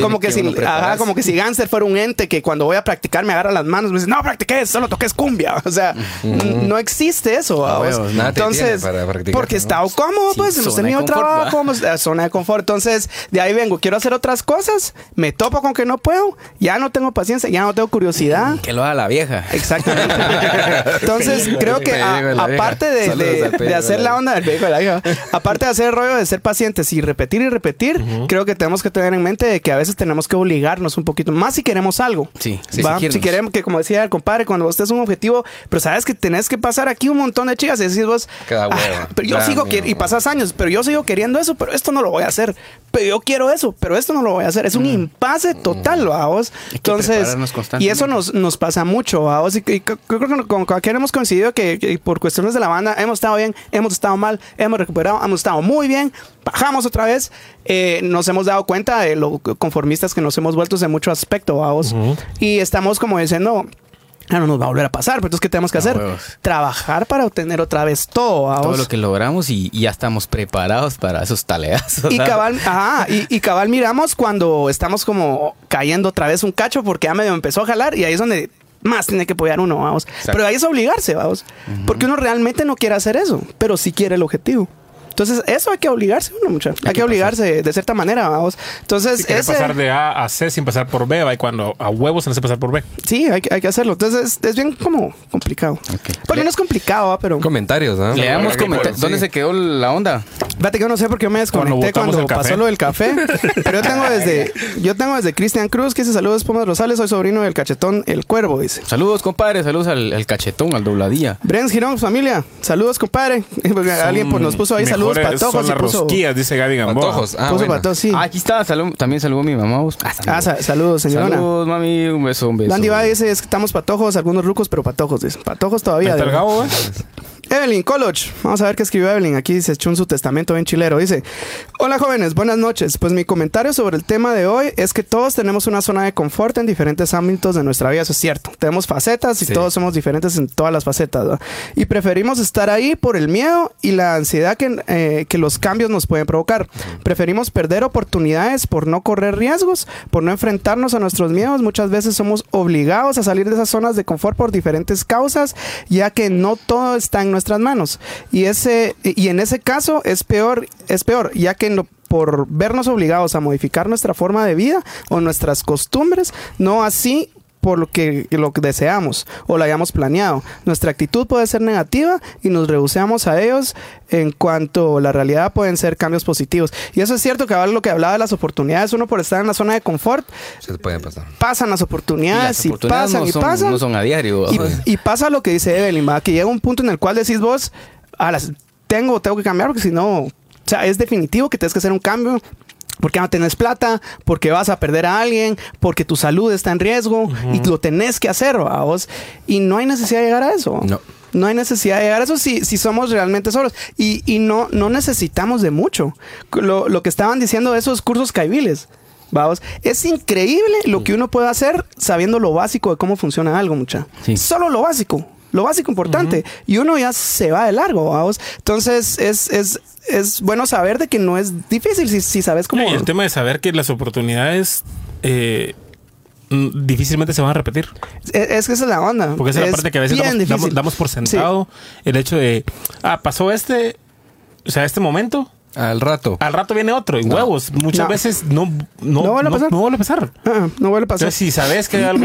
[SPEAKER 2] como, que si, ajá, como que si Gánster fuera un ente que cuando voy a practicar me agarra las manos me dice, no practiqué, solo toques cumbia. <laughs> O sea, no existe eso.
[SPEAKER 1] Ah,
[SPEAKER 4] nada
[SPEAKER 2] Entonces,
[SPEAKER 4] detiene para practicar,
[SPEAKER 2] porque he
[SPEAKER 4] ¿no?
[SPEAKER 2] estado cómodo,
[SPEAKER 1] Sí,
[SPEAKER 2] pues hemos tenido trabajo, zona de confort. Entonces, de ahí vengo, quiero hacer otras cosas, me topo con que no puedo, ya no tengo paciencia, ya no tengo curiosidad.
[SPEAKER 1] Que lo haga la vieja.
[SPEAKER 2] Exactamente. <laughs> Entonces, creo que a- aparte de, de- hacer la onda del periódico de la aparte de hacer el rollo de ser pacientes y repetir y repetir, creo que tenemos que tener en mente de que a veces tenemos que obligarnos un poquito más si queremos algo.
[SPEAKER 1] Sí, sí, si queremos.
[SPEAKER 2] que como decía el compadre, cuando usted es un objetivo, pero sabes que tenés que pasar aquí un montón de chicas y decís vos,
[SPEAKER 4] Cada
[SPEAKER 2] "Ah, pero yo sigo y pasas años, pero yo sigo queriendo eso, pero esto no lo voy a hacer. Pero yo quiero eso, pero esto no lo voy a hacer. Es un impasse total, vamos.
[SPEAKER 1] Mm.
[SPEAKER 2] Entonces, y eso nos, nos pasa mucho, vamos. Y, y creo que con cualquiera hemos coincidido que, que por cuestiones de la banda hemos estado bien, hemos estado mal, hemos recuperado, hemos estado muy bien, bajamos otra vez. Eh, nos hemos dado cuenta de lo conformistas que nos hemos vuelto en mucho aspecto, vamos. Y estamos como diciendo. Ya no nos va a volver a pasar, pero entonces, ¿qué tenemos que
[SPEAKER 1] Ah,
[SPEAKER 2] hacer?
[SPEAKER 1] huevos.
[SPEAKER 2] Trabajar para obtener otra vez todo, vamos.
[SPEAKER 1] Todo lo que logramos y, y ya estamos preparados para esos taleazos.
[SPEAKER 2] Y cabal, ajá, y, y cabal miramos cuando estamos como cayendo otra vez un cacho porque ya medio empezó a jalar y ahí es donde más tiene que apoyar uno, vamos. Pero ahí es obligarse, vamos. Porque uno realmente no quiere hacer eso, pero sí quiere el objetivo. Entonces, eso hay que obligarse uno, mucha. Hay, que, obligarse de cierta manera, vamos. Entonces,
[SPEAKER 3] Si
[SPEAKER 2] ese-
[SPEAKER 3] pasar de A a C sin pasar por B, va y cuando a huevos se hace pasar por B.
[SPEAKER 2] sí, hay, que- hay que hacerlo. Entonces, es, es bien como complicado. Porque no es complicado, ¿va? pero...
[SPEAKER 4] Comentarios, ¿no?
[SPEAKER 1] Le damos comentarios. ¿Dónde
[SPEAKER 4] sí.
[SPEAKER 1] se quedó la onda?
[SPEAKER 2] Fíjate que yo no sé por qué me desconecté
[SPEAKER 3] Cuando
[SPEAKER 2] pasó lo del café. Pero yo tengo desde, yo tengo desde Cristian Cruz, que dice saludos, Pomas Rosales, soy sobrino del cachetón El Cuervo, dice.
[SPEAKER 1] Saludos, compadre. Saludos al, al cachetón, al dobladía.
[SPEAKER 2] Brens Girón, familia, saludos, compadre. <laughs> Porque alguien pues, nos puso ahí saludos Patojos
[SPEAKER 3] Son
[SPEAKER 2] y
[SPEAKER 3] las
[SPEAKER 2] puso,
[SPEAKER 3] rosquillas, dice Gaby Gamboa.
[SPEAKER 4] Antojos. Ah,
[SPEAKER 2] puso
[SPEAKER 4] bueno.
[SPEAKER 2] patojos, sí.
[SPEAKER 1] Ah, aquí está. salud- también saludó mi mamá. vos. Ah,
[SPEAKER 2] Ah, sa- saludos, señorona.
[SPEAKER 1] Saludos, mami. Un beso, un beso.
[SPEAKER 2] Landy va dice, es que estamos patojos, algunos rucos, pero patojos, dice. Patojos
[SPEAKER 3] Ahí
[SPEAKER 2] todavía.
[SPEAKER 3] está el
[SPEAKER 2] digo.
[SPEAKER 3] Gabo, güey. <laughs>
[SPEAKER 2] Evelyn Coloch, vamos a ver qué escribió Evelyn. Aquí se echó en su testamento bien chilero. Dice: Hola jóvenes, buenas noches. Pues mi comentario sobre el tema de hoy es que todos tenemos una zona de confort en diferentes ámbitos de nuestra vida. Eso es cierto. Tenemos facetas y
[SPEAKER 4] Sí.
[SPEAKER 2] todos somos diferentes en todas las facetas. ¿verdad? Y preferimos estar ahí por el miedo y la ansiedad que, eh, que los cambios nos pueden provocar. Preferimos perder oportunidades por no correr riesgos, por no enfrentarnos a nuestros miedos. Muchas veces somos obligados a salir de esas zonas de confort por diferentes causas, ya que no todo está en nuestras manos. Y ese y en ese caso es peor, es peor, ya que por vernos obligados a modificar nuestra forma de vida o nuestras costumbres, no así por lo que lo que deseamos o lo hayamos planeado. Nuestra actitud puede ser negativa y nos rehusamos a ellos en cuanto la realidad pueden ser cambios positivos. Y eso es cierto que lo que hablaba de las oportunidades, uno por estar en la zona de confort,
[SPEAKER 4] Se te pueden pasar.
[SPEAKER 2] pasan las
[SPEAKER 1] Y
[SPEAKER 2] oportunidades y, pasan
[SPEAKER 1] no
[SPEAKER 2] y pasan.
[SPEAKER 1] no son a diario.
[SPEAKER 2] Y, pasa lo que dice Evelyn, ¿va? que llega un punto en el cual decís vos, a las, tengo, tengo que cambiar porque si no, o sea, es definitivo que tienes que hacer un cambio. Porque no tenés plata, porque vas a perder a alguien, porque tu salud está en riesgo y lo tenés que hacer, ¿va vos. Y no hay necesidad de llegar a eso.
[SPEAKER 4] No.
[SPEAKER 2] No hay necesidad de llegar a eso si, si somos realmente solos. Y, y no, no necesitamos de mucho. Lo, lo que estaban diciendo de esos cursos caibiles. Vamos, es increíble lo que uno puede hacer sabiendo lo básico de cómo funciona algo, mucha.
[SPEAKER 1] Sí.
[SPEAKER 2] Solo lo básico, lo básico importante. Y uno ya se va de largo, vamos. Entonces es, es, es bueno saber de que no es difícil si, si sabes cómo.
[SPEAKER 3] Y el tema de saber que las oportunidades eh, difícilmente se van a repetir.
[SPEAKER 2] Es, es que esa es la onda.
[SPEAKER 3] Porque esa es la parte que a veces damos, damos-
[SPEAKER 2] difícil.
[SPEAKER 3] damos por
[SPEAKER 2] Sí.
[SPEAKER 3] sentado el hecho de, ah, pasó este, o sea, este momento,
[SPEAKER 4] Al rato.
[SPEAKER 3] al rato viene otro, y huevos. Muchas
[SPEAKER 2] No.
[SPEAKER 3] veces no, no,
[SPEAKER 2] No vuelve a
[SPEAKER 3] no-
[SPEAKER 2] pasar.
[SPEAKER 3] no vuelve a pasar.
[SPEAKER 2] Ah, no vuelve a pasar.
[SPEAKER 3] Entonces, si sabes que hay algo,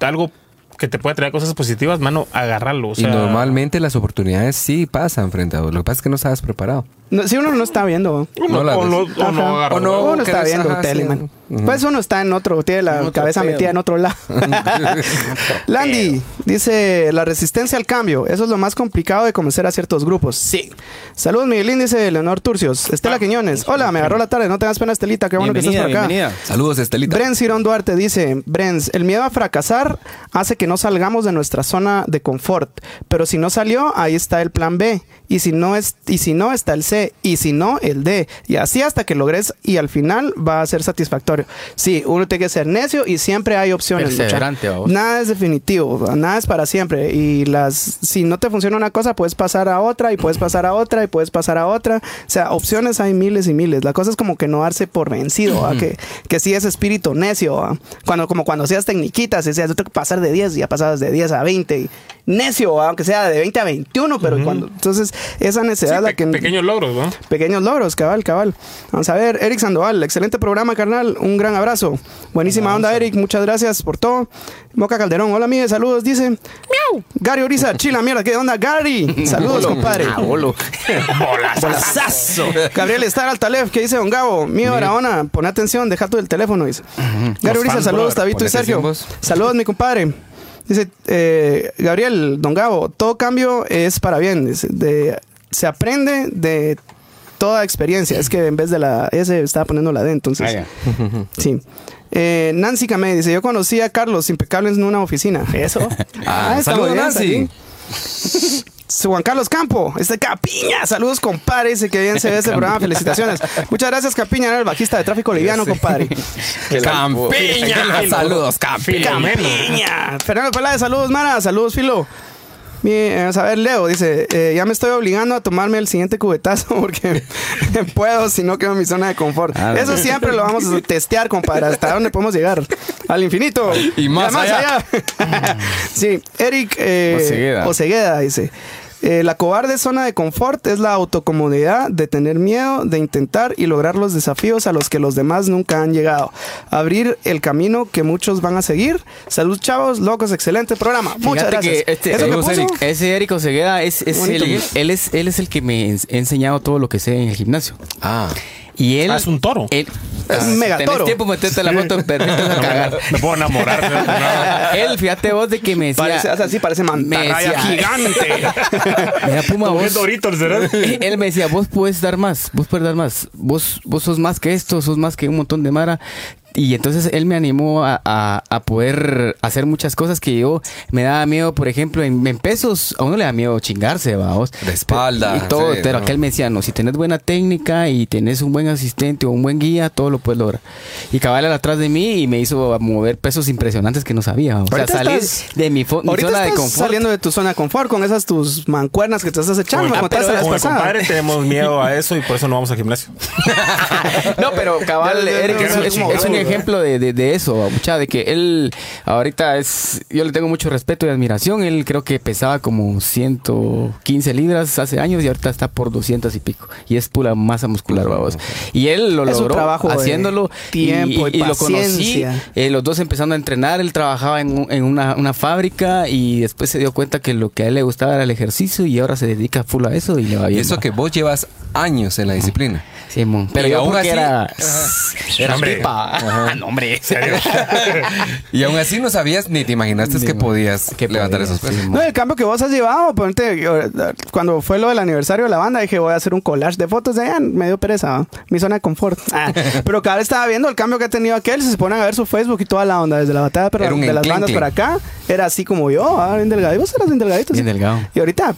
[SPEAKER 3] algo que te puede traer cosas positivas, mano, agarrarlo. O sea,
[SPEAKER 4] y normalmente las oportunidades sí pasan frente a vos. Lo que pasa es que no estabas preparado.
[SPEAKER 2] No, si uno no está viendo.
[SPEAKER 3] Uno,
[SPEAKER 4] No la
[SPEAKER 3] o no, o
[SPEAKER 2] Ajá.
[SPEAKER 3] no agarra.
[SPEAKER 4] O no.
[SPEAKER 2] uno está
[SPEAKER 4] ¿crees?
[SPEAKER 2] viendo
[SPEAKER 4] Ajá,
[SPEAKER 2] tele,
[SPEAKER 4] sí.
[SPEAKER 2] man.
[SPEAKER 4] Ujú.
[SPEAKER 2] Pues uno está en otro, tiene la
[SPEAKER 1] otro
[SPEAKER 2] cabeza
[SPEAKER 1] pedo.
[SPEAKER 2] metida en otro lado. <laughs> <laughs> Landy dice, la resistencia al cambio, eso es lo más complicado de convencer a ciertos grupos. Sí. Saludos, Miguelín, dice Leonor Turcios. Estela Quiñones, hola, me agarró la tarde, no tengas pena, Estelita, qué bueno que estás por acá.
[SPEAKER 1] bienvenida.
[SPEAKER 4] Saludos, Estelita.
[SPEAKER 2] Bren Cirón Duarte dice, Brens, el miedo a fracasar hace que no salgamos de nuestra zona de confort, pero si no salió, ahí está el plan B, y si no es y si no está el C, y si no el D, y así hasta que logres y al final va a ser satisfactorio. Sí, uno tiene que ser necio y siempre hay opciones.
[SPEAKER 1] Perseverante.
[SPEAKER 2] Nada es definitivo, nada es para siempre y las si no te funciona una cosa, puedes pasar a otra y puedes pasar a otra y puedes pasar a otra. O sea, opciones hay miles y miles. La cosa es como que no darse por vencido, ¿va? que, que sí es espíritu necio. ¿va? Cuando, como cuando hacías tecniquitas, decías, yo tengo que pasar de 10 y ya pasabas de 10 a 20. y necio, aunque sea de 20 a 21, pero cuando... Entonces, esa necesidad
[SPEAKER 3] Sí,
[SPEAKER 2] la
[SPEAKER 3] pe-
[SPEAKER 2] que...
[SPEAKER 3] pequeños logros, ¿no?
[SPEAKER 2] Pequeños logros, cabal, cabal. Vamos a ver, Eric Sandoval, excelente programa, carnal. Un gran abrazo. Buenísima onda, Eric. Muchas gracias por todo. Moca Calderón, hola, mire, saludos, dice. Miau. Gary Oriza, chila, mierda, ¿qué onda, Gary? Saludos, compadre.
[SPEAKER 1] Ah, bolo.
[SPEAKER 2] Bolazazo. Gabriel Estar Altalef, ¿qué dice Don Gabo? Mío, Aragona, pon atención, deja tú el teléfono, dice. Gary Oriza, saludos, Tabito y Sergio. Saludos, mi compadre. Dice, eh, Gabriel, Don Gabo, todo cambio es para bien. dice, de- se aprende de toda experiencia. Es que en vez de la S estaba poniendo la D, entonces.
[SPEAKER 1] Ah. <laughs>
[SPEAKER 2] Sí. Eh, Nancy Camé dice, yo conocí a Carlos impecables en una oficina. Eso. <laughs>
[SPEAKER 4] Ah,
[SPEAKER 2] está
[SPEAKER 4] saludos, Nancy. <laughs>
[SPEAKER 2] Juan Carlos Campo, este Capiña, saludos compadre, dice que bien se ve este programa, felicitaciones. Muchas gracias Capiña, era el bajista de tráfico liviano, compadre.
[SPEAKER 4] Campiña. Saludos, Campiña.
[SPEAKER 2] Capiña. Fernando Peláez, saludos Mara, saludos Filo. Mi, eh, vamos a ver, Leo dice, eh, ya me estoy obligando a tomarme el siguiente cubetazo <laughs> porque <laughs> puedo, si no quedo en mi zona de confort.
[SPEAKER 1] Ah,
[SPEAKER 2] Eso siempre lo vamos a testear, compadre, hasta dónde podemos llegar. Al infinito.
[SPEAKER 4] Y más allá. <laughs>
[SPEAKER 2] sí, Eric eh,
[SPEAKER 1] Osegueda.
[SPEAKER 2] Osegueda dice, eh, la cobarde zona de confort es la autocomodidad de tener miedo, de intentar y lograr los desafíos a los que los demás nunca han llegado. Abrir el camino que muchos van a seguir. Salud, chavos, locos, excelente programa. Muchas
[SPEAKER 1] Fíjate
[SPEAKER 2] gracias.
[SPEAKER 1] que este-
[SPEAKER 2] ¿Eso que puso?
[SPEAKER 1] Eric. Ese Eric Osegueda es, es el, él es él es el que me ha enseñado todo lo que sé en el gimnasio.
[SPEAKER 4] Ah.
[SPEAKER 1] Y él
[SPEAKER 3] Ah, es un toro.
[SPEAKER 1] Él,
[SPEAKER 2] Es un megatoro.
[SPEAKER 1] Tenés tiempo meterte la a cagar. <laughs>
[SPEAKER 3] Me puedo enamorar. <laughs>
[SPEAKER 1] Él, fíjate vos de que me decía.
[SPEAKER 2] Parece, así, parece mantarraya
[SPEAKER 1] decía-
[SPEAKER 2] gigante. <laughs>
[SPEAKER 1] Mira, Puma, vos.
[SPEAKER 3] Doritos, ¿verdad?
[SPEAKER 1] Él me decía, vos puedes dar más, vos puedes dar más, vos, vos sos más que esto, sos más que un montón de Mara. Y entonces él me animó a, a- a poder hacer muchas cosas que yo me daba miedo, por ejemplo, en, en pesos, a uno le da miedo chingarse, vamos.
[SPEAKER 4] De espalda,
[SPEAKER 1] Y todo,
[SPEAKER 4] sí,
[SPEAKER 1] pero
[SPEAKER 4] no.
[SPEAKER 1] aquel me decía, no, si tenés buena técnica y tenés un buen asistente o un buen guía, todo lo puedes lograr. Y cabal era atrás de mí y me hizo mover pesos impresionantes que no sabía. O sea,
[SPEAKER 2] estás-
[SPEAKER 1] de mi, zona de confort.
[SPEAKER 2] saliendo de tu zona de confort con esas tus mancuernas que te estás echando.
[SPEAKER 3] Con
[SPEAKER 2] me
[SPEAKER 3] el-
[SPEAKER 2] contaste la
[SPEAKER 3] con
[SPEAKER 2] vez
[SPEAKER 3] el
[SPEAKER 2] pasada.
[SPEAKER 3] compadre tenemos miedo a eso y por eso no vamos al gimnasio. <laughs>
[SPEAKER 1] No, pero cabal, Eric es, un ejemplo de, de- de eso, mucha, de que él ahorita es, yo le tengo mucho respeto y admiración, él creo que pesaba como 115 libras hace años y ahorita está por 200 y pico, y es pura masa muscular, vamos. Y él lo
[SPEAKER 2] Es
[SPEAKER 1] logró
[SPEAKER 2] trabajo
[SPEAKER 1] haciéndolo
[SPEAKER 2] tiempo y
[SPEAKER 1] lo conocí,
[SPEAKER 2] paciencia.
[SPEAKER 1] eh, los dos empezando a entrenar, él trabajaba en, un- en una, una fábrica y después se dio cuenta que lo que a él le gustaba era el ejercicio y ahora se dedica full a eso y le va
[SPEAKER 4] Y
[SPEAKER 1] bien.
[SPEAKER 4] eso que vos llevas años en la disciplina.
[SPEAKER 1] Simón. Pero
[SPEAKER 4] Y
[SPEAKER 1] yo
[SPEAKER 4] aún así-
[SPEAKER 1] era, era
[SPEAKER 3] Hombre.
[SPEAKER 1] pipa. <laughs> No, hombre. <laughs>
[SPEAKER 4] Y aún así no sabías ni te imaginaste que podías
[SPEAKER 1] Que
[SPEAKER 4] levantar
[SPEAKER 1] podía,
[SPEAKER 4] esos pesos.
[SPEAKER 1] sí,
[SPEAKER 2] No, el cambio que vos has llevado, ponte, cuando fue lo del aniversario de la banda, dije voy a hacer un collage de fotos de allá, me dio pereza, mi zona de confort. Ah, <laughs> pero cada vez estaba viendo el cambio que ha tenido aquel, si se ponen a ver su Facebook y toda la onda, desde la batalla pero de las bandas para acá, era así como yo, ah, bien delgadito, vos eras bien delgadito.
[SPEAKER 1] Bien
[SPEAKER 2] sí.
[SPEAKER 1] delgado.
[SPEAKER 2] Y ahorita,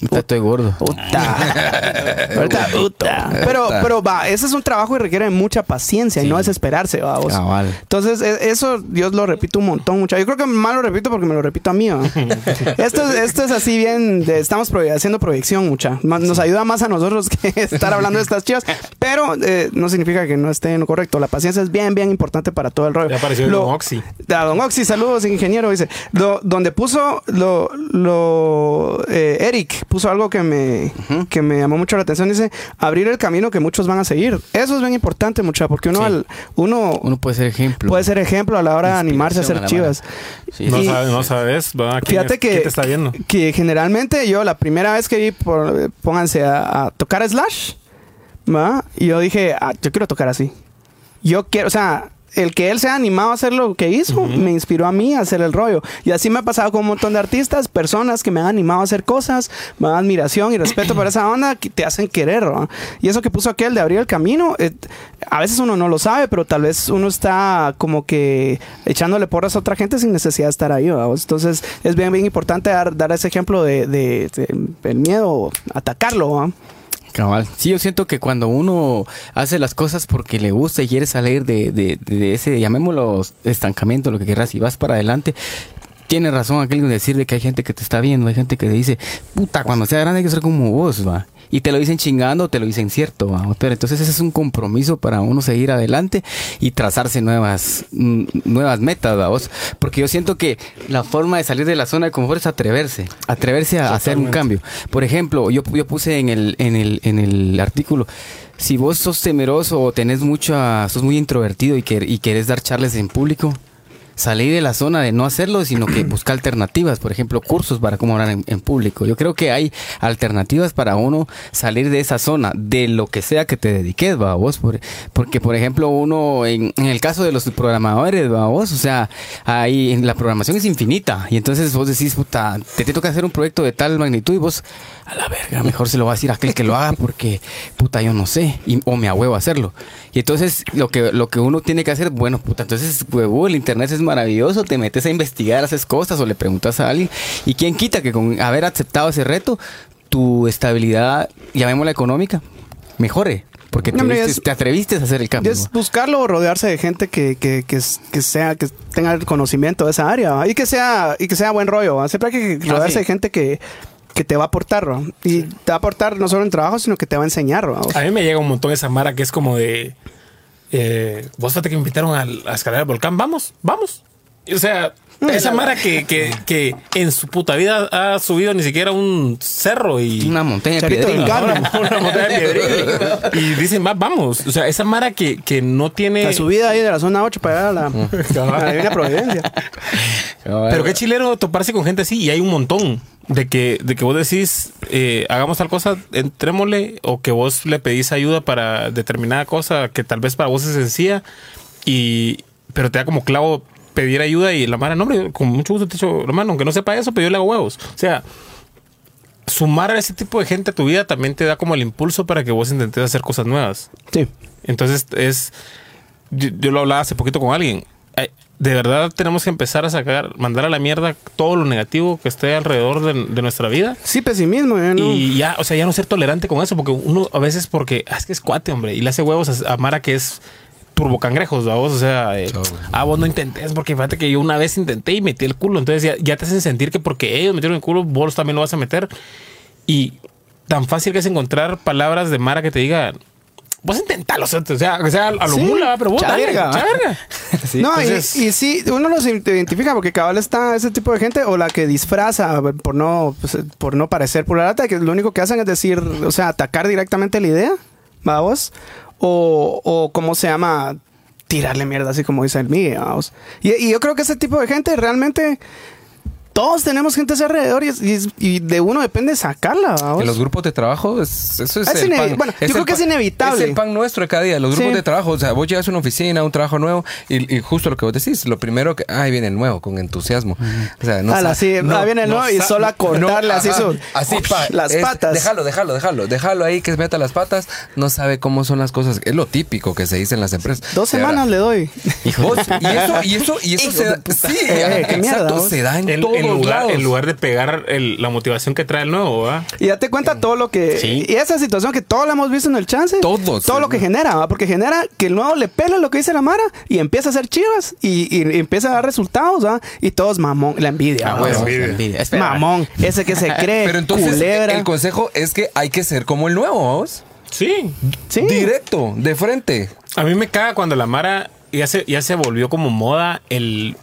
[SPEAKER 1] Ahorita estoy gordo.
[SPEAKER 2] puta. <laughs> ahorita, puta. Pero, pero va, ese es un trabajo y requiere mucha paciencia y no desesperarse, va, vos.
[SPEAKER 1] Cabal.
[SPEAKER 2] Entonces, e- eso Dios lo repito un montón, mucho. Yo creo que más lo repito porque me lo repito a mí. ¿va? <laughs> esto, es- esto es así bien, de- estamos proye- haciendo proyección, mucha. Nos ayuda más a nosotros que <laughs> estar hablando de estas chivas, pero eh, no significa que no esté en lo correcto. La paciencia es bien, bien importante para todo el rollo.
[SPEAKER 3] Ya apareció
[SPEAKER 2] Lo-
[SPEAKER 3] Don Oxy.
[SPEAKER 2] a Don Oxy, saludos, ingeniero. Dice, Lo- donde puso lo, lo eh, Eric puso algo que me, que me llamó mucho la atención. Dice, abrir el camino que muchos van a seguir. Eso es bien importante, mucha, porque uno,
[SPEAKER 1] Sí.
[SPEAKER 2] al, uno,
[SPEAKER 1] Uno puede ser ejemplo.
[SPEAKER 2] puede ser ejemplo a la hora de animarse a hacer
[SPEAKER 1] Inspiración a la
[SPEAKER 2] chivas.
[SPEAKER 1] Sí,
[SPEAKER 3] No,
[SPEAKER 2] Y-
[SPEAKER 3] sabes, no sabes. ¿Quién
[SPEAKER 2] Fíjate
[SPEAKER 3] es-
[SPEAKER 2] que,
[SPEAKER 3] ¿Quién te está viendo?
[SPEAKER 2] que generalmente yo la primera vez que vi, por, pónganse a, a tocar Slash, ¿va? Y yo dije, ah, yo quiero tocar así. Yo quiero, o sea, el que él se ha animado a hacer lo que hizo me inspiró a mí a hacer el rollo. Y así me ha pasado con un montón de artistas, personas que me han animado a hacer cosas, me dan admiración y respeto por esa onda que te hacen querer. ¿va? Y eso que puso aquel de abrir el camino, eh, a veces uno no lo sabe, pero tal vez uno está como que echándole porras a otra gente sin necesidad de estar ahí. ¿va? Entonces es bien, bien importante dar, dar ese ejemplo de, de- de- el miedo, atacarlo. ¿va?
[SPEAKER 1] Cabal. Sí, yo siento que cuando uno hace las cosas porque le gusta y quiere salir de, de, de ese, llamémoslo, estancamiento, lo que quieras, y vas para adelante, tiene razón aquel en decir de que hay gente que te está viendo, hay gente que te dice, puta, cuando sea grande hay que ser como vos, va. Y te lo dicen chingando, te lo dicen cierto. Pero entonces ese es un compromiso para uno seguir adelante y trazarse nuevas, mm, nuevas metas, va, vos. Porque yo siento que la forma de salir de la zona de confort es atreverse, atreverse a hacer un cambio. Por ejemplo, yo, yo puse en el, en el, en el artículo, si vos sos temeroso o tenés mucha, sos muy introvertido y, que, y querés dar charlas en público, salí de la zona de no hacerlo, sino que <clears throat> buscar alternativas, por ejemplo, cursos para cómo hablar en, en público. Yo creo que hay alternativas para uno salir de esa zona, de lo que sea que te dediques, va vos, por- porque por ejemplo uno, en, en el caso de los programadores, va vos, o sea, ahí en la programación es infinita y entonces vos decís, puta, te, te toca hacer un proyecto de tal magnitud y vos, a la verga, mejor se lo va a decir a aquel que lo haga porque, puta, yo no sé, y- o me ahuevo a hacerlo. Y entonces lo que, lo que uno tiene que hacer, bueno, puta, entonces, huevo, el internet es maravilloso, te metes a investigar, haces cosas o le preguntas a alguien. Y quién quita que con haber aceptado ese reto, tu estabilidad, llamémosla económica, mejore. Porque te,
[SPEAKER 2] No, hombre,
[SPEAKER 1] viste-
[SPEAKER 2] es-
[SPEAKER 1] te atreviste a hacer el cambio.
[SPEAKER 2] es buscarlo o rodearse de gente que, que, que, sea que tenga el conocimiento de esa área ¿va? y que sea y que sea buen rollo ¿va? siempre hay que rodearse
[SPEAKER 1] sí.
[SPEAKER 2] de gente que, que te va a aportar ¿va? y te va a aportar no solo en trabajo sino que te va a enseñar ¿va?
[SPEAKER 3] A mí me llega un montón esa mara que es como de. Eh, Vos fíjate que me invitaron a, escalar el volcán. Vamos, vamos. O sea, esa mara que, que, que en su puta vida ha subido ni siquiera un cerro y.
[SPEAKER 1] Una montaña de.
[SPEAKER 2] Carmen.
[SPEAKER 3] Una, una montaña de. Y dicen, va, vamos. O sea, esa mara que, que no tiene.
[SPEAKER 2] la subida ahí de la zona 8 para llegar a la, <laughs> la Providencia
[SPEAKER 3] Pero qué chilero toparse con gente así y hay un montón de que, de que vos decís, eh, hagamos tal cosa, entrémosle, o que vos le pedís ayuda para determinada cosa que tal vez para vos es sencilla, y, pero te da como clavo pedir ayuda y la mara, no, hombre, con mucho gusto te echo la mano, aunque no sepa eso, pero yo le hago huevos. O sea, sumar a ese tipo de gente a tu vida también te da como el impulso para que vos intentes hacer cosas nuevas.
[SPEAKER 2] sí
[SPEAKER 3] Entonces es. Yo, yo lo hablaba hace poquito con alguien. De verdad tenemos que empezar a sacar, mandar a la mierda todo lo negativo que esté alrededor de, de nuestra vida.
[SPEAKER 2] sí pesimismo ¿eh? ¿no?
[SPEAKER 3] Y ya, o sea, ya no ser tolerante con eso, porque uno a veces porque ah, es que es cuate, hombre, y le hace huevos a, a Mara que es turbocangrejos, ¿va vos? O sea, eh, ah, vos no intentes, porque fíjate que yo una vez intenté y metí el culo, entonces ya, ya te hacen sentir que porque ellos metieron el culo, vos también lo vas a meter. Y tan fácil que es encontrar palabras de Mara que te digan, vos intentalo, o sea, o sea, a lo
[SPEAKER 2] Sí,
[SPEAKER 3] mula, ¿va? pero vos dale,
[SPEAKER 2] chaverga. <laughs>
[SPEAKER 1] Sí.
[SPEAKER 2] no, y-
[SPEAKER 3] entonces-
[SPEAKER 2] y, sí, uno los identifica porque cabal está ese tipo de gente o la que disfraza por no, pues, por no parecer pura lata, que lo único que hacen es decir, o sea, atacar directamente la idea, vamos, o, o cómo se llama, tirarle mierda, así como dice el vamos. Y, y yo creo que ese tipo de gente realmente, todos tenemos gente a ese alrededor y, es- y es- y de uno depende sacarla, vamos.
[SPEAKER 4] En los grupos de trabajo, es, eso es,
[SPEAKER 2] Es
[SPEAKER 4] el
[SPEAKER 2] ine-
[SPEAKER 4] pan.
[SPEAKER 2] bueno, yo
[SPEAKER 4] el
[SPEAKER 2] creo que es inevitable.
[SPEAKER 4] Es el pan nuestro de cada día. Los grupos
[SPEAKER 2] Sí.
[SPEAKER 4] de trabajo, o sea, vos llegas a una oficina, un trabajo nuevo, y, y justo lo que vos decís, lo primero que, ay, viene el nuevo, con entusiasmo. O sea, no
[SPEAKER 2] Ala, sí,
[SPEAKER 4] no-
[SPEAKER 2] ah, viene el
[SPEAKER 4] no
[SPEAKER 2] nuevo y solo a cortarle
[SPEAKER 4] no,
[SPEAKER 2] así su-
[SPEAKER 4] así, pa,
[SPEAKER 2] las
[SPEAKER 4] es-
[SPEAKER 2] patas.
[SPEAKER 4] Déjalo, déjalo, déjalo. Déjalo ahí que se meta las patas. No sabe cómo son las cosas. Es lo típico que se dice en las empresas.
[SPEAKER 2] Dos semanas le doy.
[SPEAKER 4] Vos, y eso, y eso, y eso se da, sí,
[SPEAKER 2] Eh, mierda,
[SPEAKER 4] exacto, se da en, todos
[SPEAKER 3] en lugar, en lugar de pegar el- la motivación que trae el nuevo, ¿va?
[SPEAKER 2] Y date cuenta todo lo que.
[SPEAKER 1] Sí.
[SPEAKER 2] Y esa situación que todos la hemos visto en el chance.
[SPEAKER 4] Todos.
[SPEAKER 2] Todo lo que genera, ¿va? porque genera que el nuevo le pela lo que dice la Mara y empieza a hacer chivas y, y empieza a dar resultados, ¿va? Y todos mamón, la envidia.
[SPEAKER 1] Ah, bueno,
[SPEAKER 3] envidia.
[SPEAKER 1] envidia. Espera.
[SPEAKER 2] mamón, ese que se <laughs> cree,
[SPEAKER 4] Pero entonces
[SPEAKER 2] culebra.
[SPEAKER 4] el consejo es que hay que ser como el nuevo, ¿vos?
[SPEAKER 3] Sí.
[SPEAKER 2] sí.
[SPEAKER 4] Directo, de frente.
[SPEAKER 3] A mí me caga cuando la Mara ya se, ya se volvió como moda el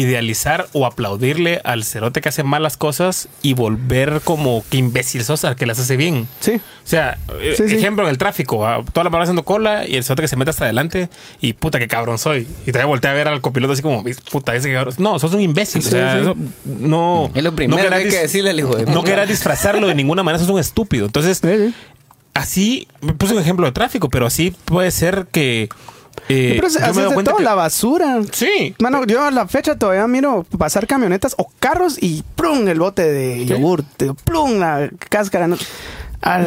[SPEAKER 3] idealizar o aplaudirle al cerote que hace malas cosas y volver como que imbécil sos al que las hace bien.
[SPEAKER 2] Sí.
[SPEAKER 3] O sea, eh,
[SPEAKER 2] sí.
[SPEAKER 3] ejemplo en el tráfico, ah, toda la Mara haciendo cola y el cerote que se mete hasta adelante y puta que cabrón soy. Y te voltea a ver al copiloto así como, puta, ese cabrón. No, sos un imbécil. o sea,
[SPEAKER 2] sí.
[SPEAKER 3] eso no.
[SPEAKER 1] Es lo primero
[SPEAKER 3] no
[SPEAKER 1] que hay que decirle al hijo de
[SPEAKER 3] No
[SPEAKER 1] puta.
[SPEAKER 3] querrás disfrazarlo de ninguna manera, sos un estúpido. Entonces,
[SPEAKER 2] Sí, sí.
[SPEAKER 3] así, me puse un ejemplo de tráfico, pero así puede ser que. Eh,
[SPEAKER 2] Pero se-
[SPEAKER 3] yo me
[SPEAKER 2] haces
[SPEAKER 3] doy
[SPEAKER 2] de
[SPEAKER 3] cuenta
[SPEAKER 2] todo,
[SPEAKER 3] que-
[SPEAKER 2] la basura.
[SPEAKER 3] Sí.
[SPEAKER 2] Mano, yo a la fecha todavía miro pasar camionetas o carros y ¡plum! el bote de yogur. ¡Plum! la cáscara.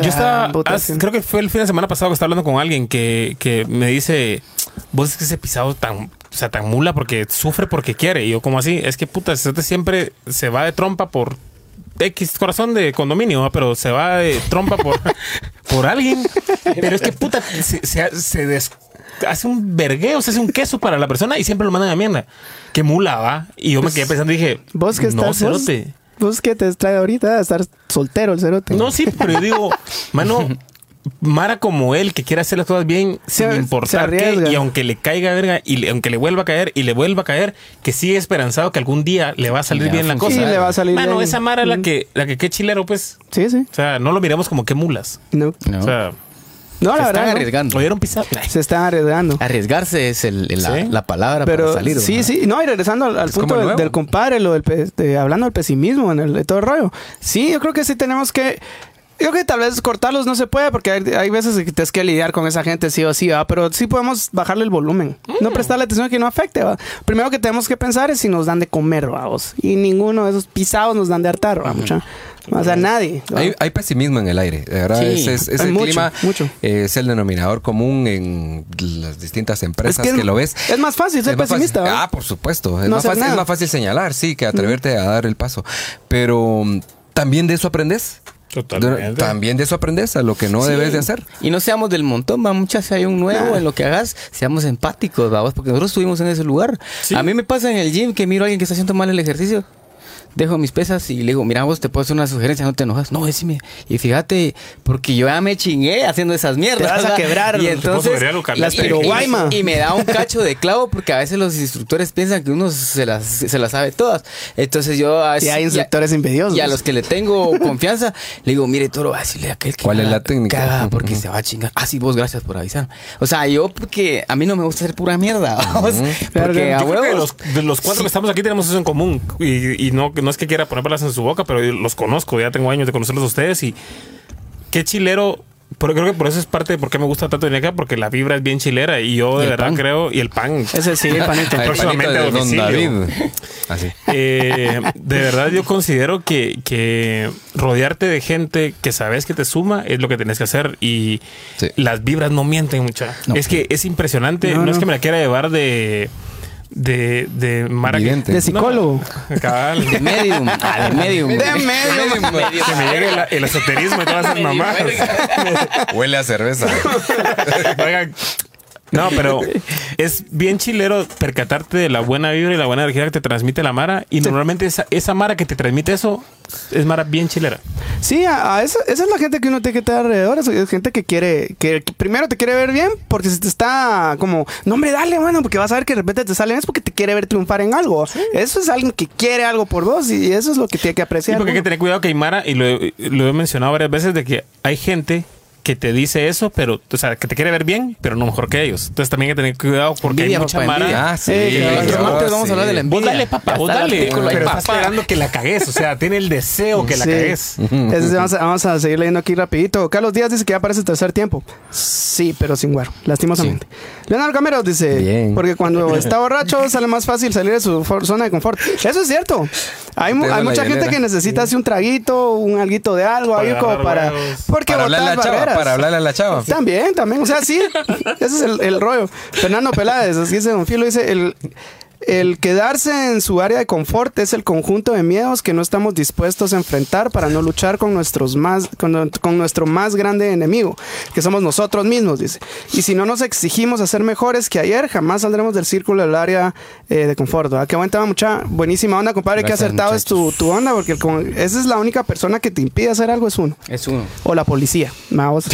[SPEAKER 3] Yo estaba,
[SPEAKER 2] sí.
[SPEAKER 3] creo que fue el fin de semana pasado que estaba hablando con alguien que, que me dice, vos es que ese pisado tan, o sea, tan mula porque sufre porque quiere. Y yo como así, es que puta, este siempre se va de trompa por X corazón de condominio, pero se va de trompa por, <laughs> por alguien. <laughs> Pero es que puta, se, se- se des- hace un vergueo, se hace un queso para la persona y siempre lo mandan a mierda. Qué mula, va. Y yo me quedé pensando y dije,
[SPEAKER 2] Vos que
[SPEAKER 3] no,
[SPEAKER 2] estás.
[SPEAKER 3] cerote.
[SPEAKER 2] vos que te trae ahorita a estar soltero el cerote.
[SPEAKER 3] No, sí, pero yo digo, <laughs> mano, Mara como él, que quiere hacer las cosas bien sin importar qué, y aunque le caiga verga, y le- aunque le vuelva a caer, y le vuelva a caer, que sigue esperanzado que algún día le va a salir bien la cosa.
[SPEAKER 2] Sí, le va a salir
[SPEAKER 3] Mano,
[SPEAKER 2] bien.
[SPEAKER 3] esa Mara es la
[SPEAKER 2] Mm.
[SPEAKER 3] que, la que qué chilero, pues.
[SPEAKER 2] Sí, sí.
[SPEAKER 3] O sea, no lo miremos como que mulas.
[SPEAKER 2] No,
[SPEAKER 1] No.
[SPEAKER 3] O sea,
[SPEAKER 2] no
[SPEAKER 1] se
[SPEAKER 2] la
[SPEAKER 1] están
[SPEAKER 2] verdad. no.
[SPEAKER 1] arriesgando.
[SPEAKER 3] oyeron pisar.
[SPEAKER 2] Se están arriesgando.
[SPEAKER 1] Arriesgarse es el- el- la,
[SPEAKER 3] Sí.
[SPEAKER 1] la palabra
[SPEAKER 2] Pero
[SPEAKER 1] para salir.
[SPEAKER 2] sí,
[SPEAKER 1] ¿verdad?
[SPEAKER 2] sí, no, y regresando al, al punto del, del compadre, lo del pe- de- hablando del pesimismo en el, de todo el rollo. Sí, yo creo que sí tenemos que. Yo creo que tal vez cortarlos no se puede porque hay, hay veces que tienes que lidiar con esa gente sí o sí, ¿va? pero sí podemos bajarle el volumen.
[SPEAKER 4] Mm.
[SPEAKER 2] No prestarle atención a que no afecte. ¿va? Primero que tenemos que pensar es si nos dan de comer, vamos. Y ninguno de esos pisados nos dan de hartar, ¿va? Mucha. O sea, nadie.
[SPEAKER 4] Hay, hay pesimismo en el aire, de verdad.
[SPEAKER 1] Sí,
[SPEAKER 4] es,
[SPEAKER 2] mucho,
[SPEAKER 4] clima
[SPEAKER 2] mucho.
[SPEAKER 4] eh, es el denominador común en las distintas empresas
[SPEAKER 2] Es
[SPEAKER 4] que, lo ves.
[SPEAKER 2] es más fácil ser
[SPEAKER 4] más
[SPEAKER 2] pesimista, ¿va?
[SPEAKER 4] Ah, por supuesto. Es,
[SPEAKER 2] No
[SPEAKER 4] más fácil, es más fácil señalar, sí, que atreverte a dar el paso. Pero mm, también de eso aprendes.
[SPEAKER 3] Totalmente.
[SPEAKER 4] También de eso aprendes a lo que no
[SPEAKER 1] Sí.
[SPEAKER 4] debes de hacer.
[SPEAKER 1] Y no seamos del montón, va muchas si hay un nuevo en lo que hagas, seamos empáticos, vamos, porque nosotros estuvimos en ese lugar.
[SPEAKER 3] Sí.
[SPEAKER 1] A mí me pasa en el gym que miro a alguien que está haciendo mal el ejercicio. Dejo mis pesas y le digo, mira, vos te puedo hacer una sugerencia, no te enojas. No, decime. Y fíjate, porque yo ya me chingué haciendo esas mierdas.
[SPEAKER 2] Te vas a quebrar.
[SPEAKER 1] Y entonces,
[SPEAKER 2] las
[SPEAKER 1] y- y- y, me da un cacho de clavo porque a veces los instructores piensan que uno se las, se las sabe todas. Entonces yo a
[SPEAKER 2] Y hay instructores envidiosos.
[SPEAKER 1] y a los que le tengo confianza, le digo, mire, toro, va a decirle a aquel que
[SPEAKER 4] ¿Cuál es la técnica?
[SPEAKER 1] porque se va a chingar. Ah, sí, vos, gracias por avisar. O sea, yo porque a mí no me gusta hacer pura mierda. <laughs> vamos,
[SPEAKER 2] Claro,
[SPEAKER 1] Porque a
[SPEAKER 3] creo que los, de los cuatro que estamos aquí tenemos eso en común. Y, y no, no es que quiera poner palabras en su boca, pero los conozco. Ya tengo años de conocerlos a ustedes. Y qué chilero. Pero creo que por eso es parte de por qué me gusta tanto venir acá, porque la vibra es bien chilera. Y yo
[SPEAKER 1] Y
[SPEAKER 3] de verdad
[SPEAKER 1] pan.
[SPEAKER 3] creo. Y el pan.
[SPEAKER 2] Ese sí, el panito. <laughs>
[SPEAKER 4] El
[SPEAKER 3] Próximamente
[SPEAKER 4] panito
[SPEAKER 3] a
[SPEAKER 4] de Don. David. <laughs> Así.
[SPEAKER 3] Eh, de verdad yo considero que, que rodearte de gente que sabes que te suma es lo que tenés que hacer y
[SPEAKER 4] Sí.
[SPEAKER 3] las vibras no mienten mucha.
[SPEAKER 1] No.
[SPEAKER 3] Es que es impresionante,
[SPEAKER 2] No,
[SPEAKER 3] no, es que me la quiera llevar de de de Mara
[SPEAKER 4] Vidente.
[SPEAKER 2] De psicólogo.
[SPEAKER 3] No, cabal.
[SPEAKER 1] De medium. Ah, de medium.
[SPEAKER 2] De medium.
[SPEAKER 3] que me llegue la- el esoterismo y todas esas mamás.
[SPEAKER 4] Huele a cerveza.
[SPEAKER 3] Oigan, no, pero es bien chilero percatarte de la buena vibra y la buena energía que te transmite la Mara. Y normalmente esa, esa Mara que te transmite eso es Mara bien chilera.
[SPEAKER 2] Sí, a, a esa, esa es la gente que uno tiene que estar alrededor. Es, gente que quiere, que, que primero te quiere ver bien, porque si te está como, no, hombre, dale, bueno, porque vas a ver que de repente te salen, es porque te quiere ver triunfar en algo. Eso es alguien que quiere algo por vos y eso es lo que tiene que
[SPEAKER 3] Sí,
[SPEAKER 2] apreciar.
[SPEAKER 3] porque hay que tener cuidado que hay Mara, y lo he mencionado varias veces, de que hay gente que te dice eso, pero, o sea, que te quiere ver bien, pero no mejor que ellos. Entonces también hay que tener cuidado porque
[SPEAKER 1] Envidia,
[SPEAKER 3] hay mucha
[SPEAKER 1] papá,
[SPEAKER 3] Mara.
[SPEAKER 1] envidia.
[SPEAKER 4] Ah, sí.
[SPEAKER 1] Martes vamos a hablar de la
[SPEAKER 3] Vos
[SPEAKER 1] envidia.
[SPEAKER 3] dale, papá, vos
[SPEAKER 1] está
[SPEAKER 3] dale.
[SPEAKER 1] artículo
[SPEAKER 3] Pero
[SPEAKER 1] papá.
[SPEAKER 3] estás esperando que la cagues. O sea, tiene el deseo que la
[SPEAKER 2] Sí.
[SPEAKER 3] cagues.
[SPEAKER 2] Ese vamos, a, vamos a seguir leyendo aquí rapidito. Carlos Díaz dice que ya aparece el tercer tiempo. Sí, pero sin guaro, lastimosamente. Leonardo Camero dice,
[SPEAKER 4] Bien.
[SPEAKER 2] porque cuando <laughs> está borracho sale más fácil salir de su zona de confort. Eso es cierto. Hay, mu- hay mucha gente que necesita así un traguito, un alguito de algo,
[SPEAKER 3] Para
[SPEAKER 2] ahí como
[SPEAKER 3] agarrar
[SPEAKER 2] para...
[SPEAKER 3] huevos.
[SPEAKER 2] Porque
[SPEAKER 4] Para
[SPEAKER 2] botar
[SPEAKER 4] chava,
[SPEAKER 2] barreras.
[SPEAKER 4] Para hablarle a la chava.
[SPEAKER 2] También, también. O sea, sí. Ese es el, el rollo. Fernando Peláez, así dice Don Filo, dice, el, el quedarse en su área de confort es el conjunto de miedos que no estamos dispuestos a enfrentar para no luchar con, nuestros más, con, con nuestro más grande enemigo, que somos nosotros mismos, dice. Y si no nos exigimos a ser mejores que ayer, jamás saldremos del círculo del área eh, de confort. ¿verdad? Qué buen tema, mucha buenísima onda, compadre. Qué
[SPEAKER 4] Gracias,
[SPEAKER 2] acertado es tu, tu onda, porque el esa es la única persona que te impide hacer algo, es uno.
[SPEAKER 1] Es uno.
[SPEAKER 2] O la policía. Vamos.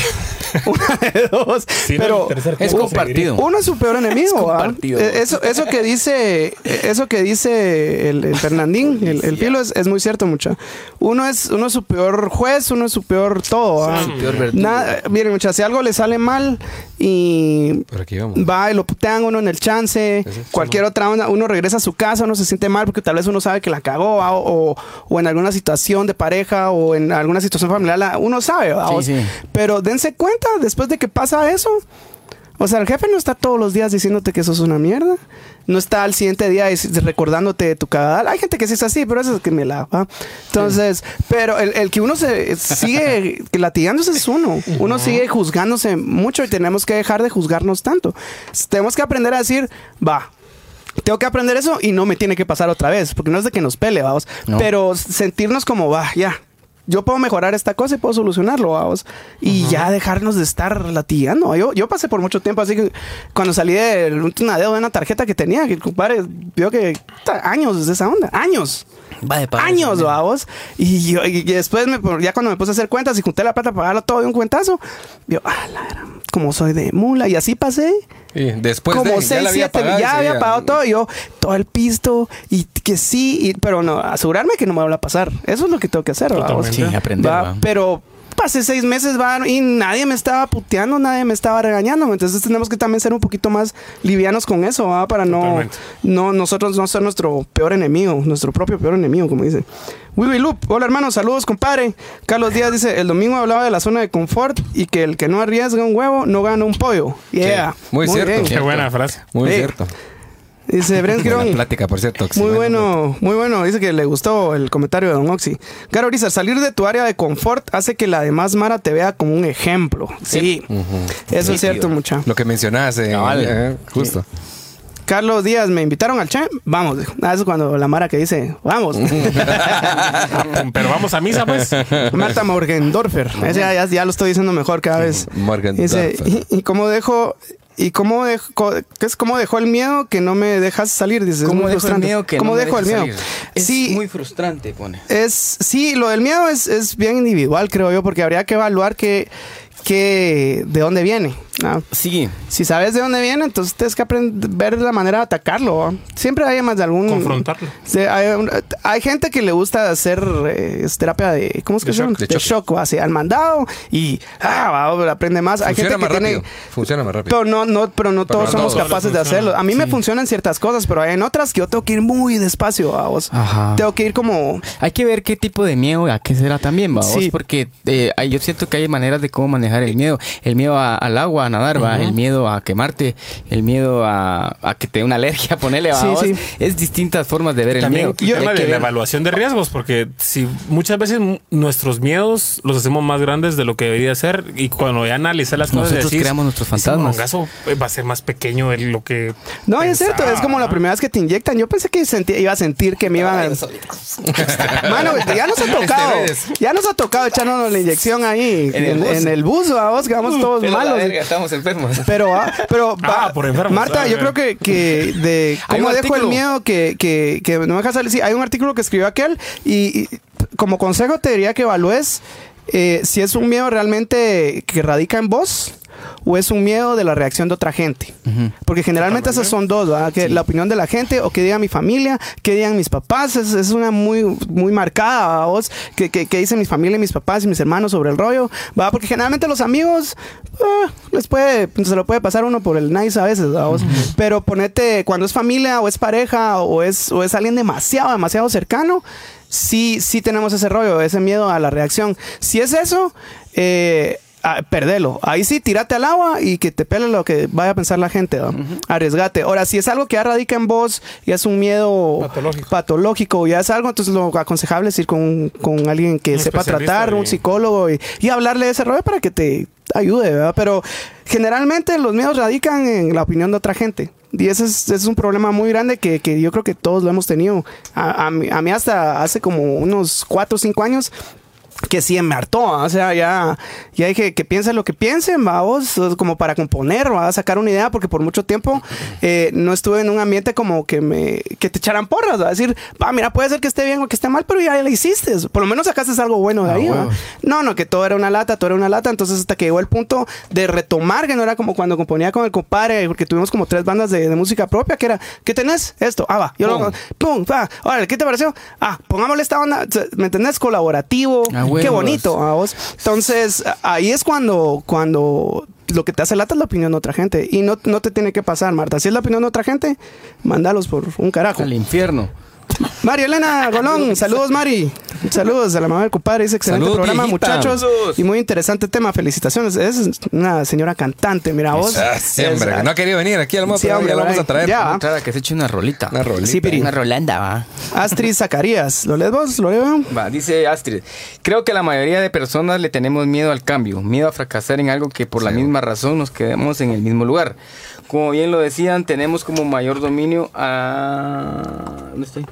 [SPEAKER 2] <laughs> Una de dos.
[SPEAKER 3] Sí,
[SPEAKER 2] Pero
[SPEAKER 1] Es compartido.
[SPEAKER 2] uno es su peor enemigo.
[SPEAKER 1] Es
[SPEAKER 2] ¿ah?
[SPEAKER 1] compartido.
[SPEAKER 2] Eh, Eso, eso que dice, eh, eso que dice el, el Fernandín, el, el filo es, es muy cierto, mucha. Uno es, uno es su peor juez, uno es su peor todo. ¿ah?
[SPEAKER 1] Su peor.
[SPEAKER 2] Nada- miren, mucha, si algo le sale mal y
[SPEAKER 4] Por aquí vamos.
[SPEAKER 2] va y lo putean uno en el chance, cualquier otra onda, uno regresa a su casa, uno se siente mal porque tal vez uno sabe que la cagó o, o en alguna situación de pareja o en alguna situación familiar, la- uno sabe.
[SPEAKER 1] Sí, sí.
[SPEAKER 2] pero dense cuenta después de que pasa eso. O sea, el jefe no está todos los días diciéndote que eso es una mierda. No está al siguiente día recordándote de tu cagada. Hay gente que sí es así, pero eso es que me la va. Entonces, pero el, el que uno se sigue <laughs> latigándose es uno. Uno sigue juzgándose mucho y tenemos que dejar de juzgarnos tanto. Tenemos que aprender a decir, va. Tengo que aprender eso y no me tiene que pasar otra vez, porque no es de que nos pele, vamos.
[SPEAKER 1] No.
[SPEAKER 2] Pero sentirnos como, va, ya, yo puedo mejorar esta cosa y puedo solucionarlo, vamos. Y ya dejarnos de estar latigando. Yo, yo pasé por mucho tiempo así que cuando salí de una deuda de una tarjeta que tenía, que el compadre vio que años desde esa onda, años.
[SPEAKER 1] Va de pagar
[SPEAKER 2] Años, vamos. Y yo, y, y después, me, ya cuando me puse a hacer cuentas y junté la plata para pagarlo todo de un cuentazo, yo, ah, la gran, como soy de mula. Y así pasé
[SPEAKER 4] Sí, después
[SPEAKER 2] como
[SPEAKER 4] de, ya
[SPEAKER 2] 6,
[SPEAKER 4] la había
[SPEAKER 2] 7,
[SPEAKER 4] pagado y
[SPEAKER 2] ya había pagado todo, y yo, todo el pisto, y que sí, y- pero no, asegurarme que no me va a pasar. Eso es lo que tengo que hacer, ¿va?
[SPEAKER 1] Sí, aprender,
[SPEAKER 2] Va,
[SPEAKER 1] va.
[SPEAKER 2] Pero pasé seis meses va, y nadie me estaba puteando, nadie me estaba regañando. Entonces tenemos que también ser un poquito más livianos con eso, ¿va? para no,
[SPEAKER 3] Totalmente.
[SPEAKER 2] no nosotros no ser nuestro peor enemigo, nuestro propio peor enemigo, como dice. Willy Loop, hola hermano, saludos compadre. Carlos Díaz dice, el domingo hablaba de la zona de confort y que el que no arriesga un huevo no gana un pollo. Yeah.
[SPEAKER 4] muy cierto.
[SPEAKER 2] bien.
[SPEAKER 3] Qué buena frase.
[SPEAKER 4] Muy cierto.
[SPEAKER 2] Dice Brent
[SPEAKER 4] Buena
[SPEAKER 2] Girón.
[SPEAKER 4] plática, por cierto.
[SPEAKER 2] Muy bueno, muy bueno. Dice que le gustó el comentario de Don Oxy. Caro Rizar, salir de tu área de confort hace que la demás Mara te vea como un ejemplo. Sí, eso es cierto, mucha.
[SPEAKER 4] Lo que mencionabas, eh,
[SPEAKER 1] Cabal.
[SPEAKER 4] eh, justo.
[SPEAKER 2] Carlos Díaz, me invitaron al chat. Vamos, dijo. Ah, eso es cuando la Mara que dice, vamos. <laughs>
[SPEAKER 3] Pero vamos a misa, pues.
[SPEAKER 2] Marta Morgendorfer. Ese ya, ya- ya lo estoy diciendo mejor cada vez.
[SPEAKER 4] Morgendorfer.
[SPEAKER 2] Dice, ¿y, y cómo dejo... ¿Y cómo dejó, qué es, cómo dejó el miedo que no me dejas salir? Dice, es
[SPEAKER 1] ¿Cómo
[SPEAKER 2] muy
[SPEAKER 1] dejo el
[SPEAKER 2] frustrante.
[SPEAKER 1] miedo que
[SPEAKER 2] ¿Cómo
[SPEAKER 1] no me
[SPEAKER 2] dejo el
[SPEAKER 1] deja
[SPEAKER 2] miedo?
[SPEAKER 1] salir? Es
[SPEAKER 2] sí,
[SPEAKER 1] muy frustrante, pone.
[SPEAKER 2] Es, sí, lo del miedo es, es bien individual, creo yo, porque habría que evaluar que, que de dónde viene. ¿no?
[SPEAKER 1] Sí,
[SPEAKER 2] Si sabes de dónde viene, entonces tienes que aprender ver la manera de atacarlo. ¿no? Siempre hay más de algún...
[SPEAKER 3] Confrontarlo.
[SPEAKER 2] Sí, hay, un- hay gente que le gusta hacer eh, terapia de... ¿Cómo es que se llama?
[SPEAKER 4] shock, de
[SPEAKER 2] shock, va así, al mandado y ah, va, aprende más. hay
[SPEAKER 4] Funciona
[SPEAKER 2] gente
[SPEAKER 4] más
[SPEAKER 2] que
[SPEAKER 4] rápido.
[SPEAKER 2] tiene...
[SPEAKER 4] Funciona más rápido.
[SPEAKER 2] Pero no, no, pero no
[SPEAKER 4] Pero
[SPEAKER 2] todos somos
[SPEAKER 4] todos.
[SPEAKER 2] capaces de hacerlo. A mí me
[SPEAKER 3] sí.
[SPEAKER 2] funcionan ciertas cosas, pero hay en otras que yo tengo que ir muy despacio, a vos.
[SPEAKER 1] Ajá.
[SPEAKER 2] Tengo que ir como...
[SPEAKER 1] Hay que ver qué tipo de miedo a qué será también, ¿va?
[SPEAKER 2] Sí.
[SPEAKER 1] Porque eh, hay- yo siento que hay maneras de cómo manejar el miedo. El miedo a- al agua, a nadar, ¿va? El miedo a quemarte, el miedo a, a que te dé una alergia, <laughs> ponele, ¿va?
[SPEAKER 2] Sí,
[SPEAKER 1] vos?
[SPEAKER 2] sí.
[SPEAKER 1] Es distintas formas de ver el
[SPEAKER 3] También
[SPEAKER 1] miedo.
[SPEAKER 3] el tema
[SPEAKER 1] Hay
[SPEAKER 3] de
[SPEAKER 1] que
[SPEAKER 3] la
[SPEAKER 1] ver-
[SPEAKER 3] evaluación de riesgos, porque si muchas veces nuestros miedos los hacemos más grandes de lo que debería ser, y cuando ya analizas las cosas,
[SPEAKER 1] Nosotros
[SPEAKER 3] decís,
[SPEAKER 1] creamos nuestros
[SPEAKER 3] "Ese
[SPEAKER 1] fantasmas".
[SPEAKER 3] eh, va a ser más pequeño de lo que.
[SPEAKER 2] No, es cierto, es como la primera vez que te inyectan. Yo pensé que sentí- iba a sentir que me iban a... <laughs> Mano, ya nos ha tocado.
[SPEAKER 4] Esteroides.
[SPEAKER 2] Ya nos ha tocado echarnos la inyección ahí
[SPEAKER 1] En
[SPEAKER 2] en,
[SPEAKER 1] el bus.
[SPEAKER 2] en el bus, vamos, que vamos todos
[SPEAKER 1] Pero la
[SPEAKER 2] malos.
[SPEAKER 1] verga, estamos enfermos.
[SPEAKER 2] Pero, ah, pero <laughs>
[SPEAKER 3] Ah,
[SPEAKER 2] va-
[SPEAKER 3] por enfermos,
[SPEAKER 2] Marta,
[SPEAKER 3] ah,
[SPEAKER 2] yo creo que, que de cómo dejo el miedo que, que, que no me deja salir. Sí, hay un artículo que escribió aquel y, y como consejo te diría que evalúes eh, si es un miedo realmente que radica en vos o es un miedo de la reacción de otra gente. Porque generalmente esas son dos, ¿verdad? Que la opinión de la gente o que diga mi familia, que digan mis papás, es, es una muy, muy marcada, ¿va vos? Que, que, que dicen mi familia, mis papás y mis hermanos sobre el rollo, ¿va? Porque generalmente los amigos, ah, les puede, se lo puede pasar uno por el nice a veces, ¿va vos? Pero ponete, cuando es familia o es pareja o es, o es alguien demasiado, demasiado cercano, sí, sí tenemos ese rollo, ese miedo a la reacción. Si es eso, eh, ah, perdelo. Ahí sí, tírate al agua y que te pele lo que vaya a pensar la gente. ¿no? Arriesgate. Ahora, si es algo que ya radica en vos y es un miedo
[SPEAKER 3] Patológico.
[SPEAKER 2] patológico, ya es algo, entonces lo aconsejable es ir con, con alguien que
[SPEAKER 3] Un
[SPEAKER 2] sepa tratar, un psicólogo y, y hablarle de ese rollo para que te ayude, ¿verdad? Pero generalmente los miedos radican en la opinión de otra gente. Y ese es, ese es un problema muy grande que, que yo creo que todos lo hemos tenido. A, a mí, a mí hasta hace como unos 4 o 5 años que sí me hartó, ¿ah? o sea, ya, ya dije que piensen lo que piensen, vamos, como para componer, va a sacar una idea, porque por mucho tiempo eh, no estuve en un ambiente como que me, que te echaran porras, va a decir, va, mira, puede ser que esté bien o que esté mal, pero ya lo hiciste, por lo menos sacaste algo bueno de
[SPEAKER 1] Ah,
[SPEAKER 2] ahí, ¿va? No, no, que todo era una lata, todo era una lata, entonces hasta que llegó el punto de retomar, que no era como cuando componía con el compadre, porque tuvimos como tres bandas de, de música propia, que era, ¿qué tenés? Esto, ah, va, yo lo,
[SPEAKER 4] Pum.
[SPEAKER 2] pum, va, órale, ¿qué te pareció? Ah, pongámosle esta onda, ¿me entendés? Colaborativo,
[SPEAKER 1] Ah, Ah,
[SPEAKER 2] Qué bonito, a vos. Entonces, ahí es cuando, cuando lo que te hace lata es la opinión de otra gente. Y no, no te tiene que pasar, Marta. Si es la opinión de otra gente, mándalos por un carajo.
[SPEAKER 1] Al infierno.
[SPEAKER 2] María Elena Golón, saludos Mari. Saludos a la mamá del compadre. Dice excelente
[SPEAKER 4] Salud,
[SPEAKER 2] programa,
[SPEAKER 4] viejita.
[SPEAKER 2] muchachos.
[SPEAKER 1] Saludos.
[SPEAKER 2] Y muy interesante tema. Felicitaciones. Es una señora cantante, mira vos.
[SPEAKER 4] Ah, sí,
[SPEAKER 2] Es-
[SPEAKER 4] no ha querido venir aquí al modo,
[SPEAKER 2] Sí,
[SPEAKER 4] pero
[SPEAKER 2] hombre,
[SPEAKER 4] ya lo vamos a traer.
[SPEAKER 2] ya.
[SPEAKER 1] Entrada que se eche una rolita.
[SPEAKER 4] Una rolita.
[SPEAKER 2] Sí.
[SPEAKER 1] Una rolanda, va.
[SPEAKER 2] Astrid Zacarías. ¿Lo lees vos? ¿Lo leo?
[SPEAKER 1] Va, dice Astrid, creo que la mayoría de personas le tenemos miedo al cambio, miedo a fracasar en algo que por la misma razón nos quedemos en el mismo lugar. Como bien lo decían, tenemos como mayor dominio a... ¿Dónde estoy?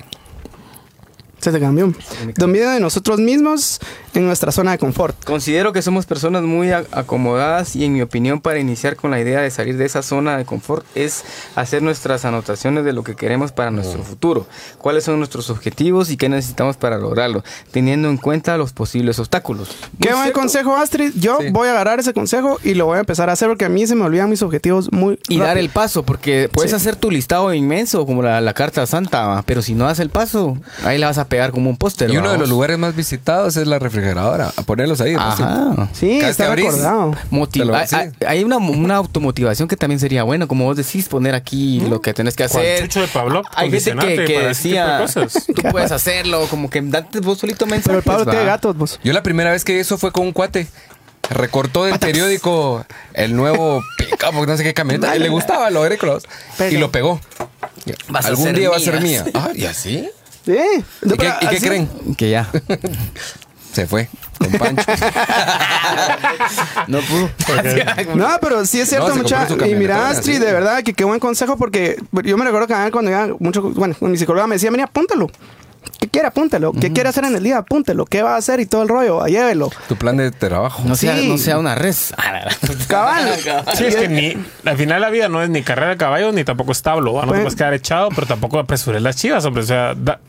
[SPEAKER 2] Se te cambió. Dominio de nosotros mismos en nuestra zona de confort.
[SPEAKER 1] Considero que somos personas muy acomodadas y en mi opinión para iniciar con la idea de salir de esa zona de confort es hacer nuestras anotaciones de lo que queremos para nuestro futuro, cuáles son nuestros objetivos y qué necesitamos para lograrlo, teniendo en cuenta los posibles obstáculos.
[SPEAKER 2] Qué buen
[SPEAKER 1] cierto.
[SPEAKER 2] consejo, Astrid. Yo
[SPEAKER 4] Sí.
[SPEAKER 2] voy a agarrar ese consejo y lo voy a empezar a hacer porque a mí se me olvidan mis objetivos muy
[SPEAKER 1] Y dar
[SPEAKER 2] rápido.
[SPEAKER 1] el paso, porque puedes
[SPEAKER 2] Sí.
[SPEAKER 1] hacer tu listado inmenso como la, la carta santa, pero si no das el paso, ahí la vas a pegar como un póster.
[SPEAKER 4] Y uno de los lugares más visitados es la refrigeradora. A ponerlos ahí. pues, sí.
[SPEAKER 1] Ajá.
[SPEAKER 2] Sí,
[SPEAKER 4] Cada
[SPEAKER 2] está recordado.
[SPEAKER 1] Motiva- hay- una, una automotivación que también sería buena, como vos decís, poner aquí lo que tenés que hacer.
[SPEAKER 5] chucho de Pablo,
[SPEAKER 1] hay gente que, que
[SPEAKER 5] de
[SPEAKER 1] decía, <laughs> tú puedes hacerlo, como que date vos solito mensajes.
[SPEAKER 2] Pero el Pablo tiene gatos, vos.
[SPEAKER 4] Yo la primera vez que eso fue con un cuate. Recortó del periódico el nuevo pick-up, no sé qué camioneta. Y le gustaba lo agrícolas.
[SPEAKER 2] Pega.
[SPEAKER 4] Y lo pegó.
[SPEAKER 1] Vas
[SPEAKER 4] Algún día va a ser mía. <laughs> Ah, ¿y así?
[SPEAKER 2] Sí.
[SPEAKER 4] ¿Y qué, y qué creen?
[SPEAKER 1] Que ya. <laughs>
[SPEAKER 4] Se fue con Pancho.
[SPEAKER 1] No pudo.
[SPEAKER 2] No, pero sí es cierto,
[SPEAKER 4] No,
[SPEAKER 2] mucha. Y mira, Astrid, de verdad, que qué buen consejo, porque yo me recuerdo que cuando iba mucho, bueno, mi psicóloga me decía, mira, apúntalo. ¿Qué quiere? Apúntalo. ¿Qué quiere hacer en el día? Apúntelo. ¿Qué va a hacer? Y todo el rollo, llévelo.
[SPEAKER 4] tu plan de trabajo.
[SPEAKER 1] No sea,
[SPEAKER 2] Sí.
[SPEAKER 1] no sea una res. <laughs> <laughs>
[SPEAKER 2] Cabal.
[SPEAKER 5] Sí, es que ni, al final la vida no es ni carrera de caballo ni tampoco establo. ¿va? No
[SPEAKER 2] Pues-
[SPEAKER 5] te puedes quedar echado, pero tampoco apresures las chivas, hombre. O sea, da-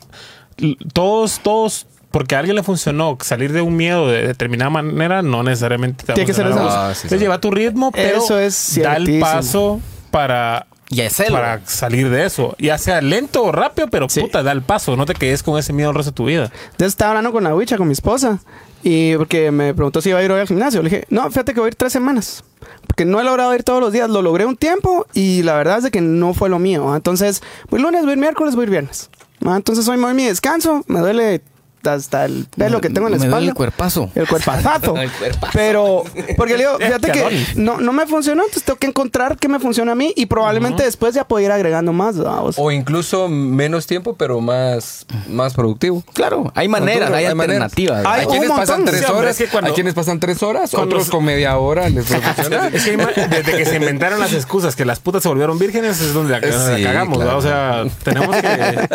[SPEAKER 5] todos, todos, porque a alguien le funcionó salir de un miedo de determinada manera, no necesariamente te va a
[SPEAKER 2] Tiene que ser eso.
[SPEAKER 4] Ah, sí,
[SPEAKER 5] Entonces
[SPEAKER 4] sí.
[SPEAKER 5] lleva tu ritmo, pero
[SPEAKER 2] Eso es
[SPEAKER 5] da el paso para
[SPEAKER 1] Y hacerlo.
[SPEAKER 5] para salir de eso. Ya sea lento o rápido, pero
[SPEAKER 2] Sí.
[SPEAKER 5] puta, da el paso. No te quedes con ese miedo el resto de tu vida.
[SPEAKER 2] Entonces estaba hablando con la huicha, con mi esposa. Y porque me preguntó si iba a ir hoy al gimnasio. Le dije, no, fíjate que voy a ir tres semanas. Porque no he logrado ir todos los días. Lo logré un tiempo y la verdad es de que no fue lo mío. Entonces, voy lunes, voy a ir miércoles, voy a ir viernes. Entonces hoy me doy mi descanso. Me duele hasta el pelo que tengo en la
[SPEAKER 1] Me
[SPEAKER 2] espalda.
[SPEAKER 1] duele el cuerpazo.
[SPEAKER 2] El cuerpazazo. <laughs>
[SPEAKER 1] El cuerpazo.
[SPEAKER 2] Pero, porque le digo, <laughs> fíjate que no, no me funcionó, entonces tengo que encontrar qué me funciona a mí y probablemente después ya puedo ir agregando más. O sea,
[SPEAKER 4] O incluso menos tiempo, pero más, más productivo.
[SPEAKER 1] Claro, hay maneras, hay,
[SPEAKER 4] Hay
[SPEAKER 1] alternativas.
[SPEAKER 2] Hay
[SPEAKER 4] quienes pasan tres
[SPEAKER 5] Sí,
[SPEAKER 4] horas,
[SPEAKER 5] es que cuando-
[SPEAKER 4] hay quienes pasan tres horas,
[SPEAKER 5] cuando
[SPEAKER 4] otros con media hora les. <laughs>
[SPEAKER 5] Es que desde que se inventaron las excusas, que las putas se volvieron vírgenes, es donde la, la
[SPEAKER 4] Sí,
[SPEAKER 5] cagamos. O sea, tenemos que,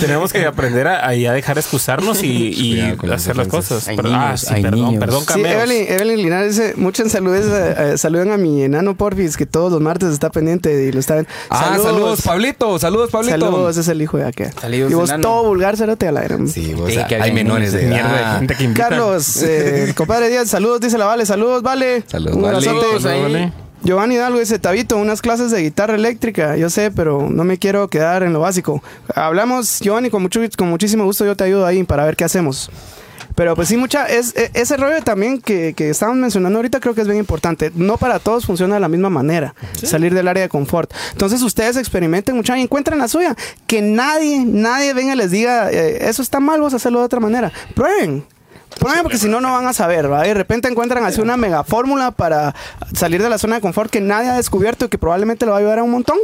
[SPEAKER 5] tenemos que aprender a, a dejar excusarnos y, <laughs> y
[SPEAKER 4] Cuidado
[SPEAKER 5] hacer las cosas.
[SPEAKER 1] Hay
[SPEAKER 5] Pero-
[SPEAKER 1] niños,
[SPEAKER 5] ah, sí,
[SPEAKER 1] hay
[SPEAKER 5] perdón,
[SPEAKER 1] niños.
[SPEAKER 5] perdón,
[SPEAKER 2] Sí. Evelyn, Evelyn Linares dice, muchas saludos, eh, eh, saluden a mi enano Porfis, que todos los martes está pendiente y lo está viendo.
[SPEAKER 4] Ah, saludos, Pablito, saludos, Pablito.
[SPEAKER 2] Saludos, ese es el hijo de acá.
[SPEAKER 1] Saludos,
[SPEAKER 2] y vos
[SPEAKER 1] enano.
[SPEAKER 2] todo vulgar, cerote a la gran.
[SPEAKER 4] Sí, vos,
[SPEAKER 1] Sí, que
[SPEAKER 4] hay
[SPEAKER 1] hay
[SPEAKER 4] menores de
[SPEAKER 5] Mierda de
[SPEAKER 4] edad.
[SPEAKER 5] gente que invita.
[SPEAKER 2] Carlos, eh, compadre Díaz, saludos, dice la Vale, saludos, Vale.
[SPEAKER 4] Saludos,
[SPEAKER 2] Un
[SPEAKER 4] Vale.
[SPEAKER 1] Saludos ahí.
[SPEAKER 5] Vale.
[SPEAKER 2] Giovanni Hidalgo dice, Tabito, unas clases de guitarra eléctrica, yo sé, pero no me quiero quedar en lo básico. Hablamos, Giovanni, con, mucho, con muchísimo gusto yo te ayudo ahí para ver qué hacemos. Pero pues sí, mucha, es, e- ese rollo también que, que estamos mencionando ahorita creo que es bien importante. No para todos funciona de la misma manera, salir del área de confort. Entonces ustedes experimenten mucha y encuentren la suya. Que nadie, nadie venga y les diga, eh, eso está mal, vos hacerlo de otra manera. Prueben. Porque si no, no van a saber, ¿va? De repente encuentran así una mega fórmula para salir de la zona de confort que nadie ha descubierto y que probablemente lo va a ayudar a un montón.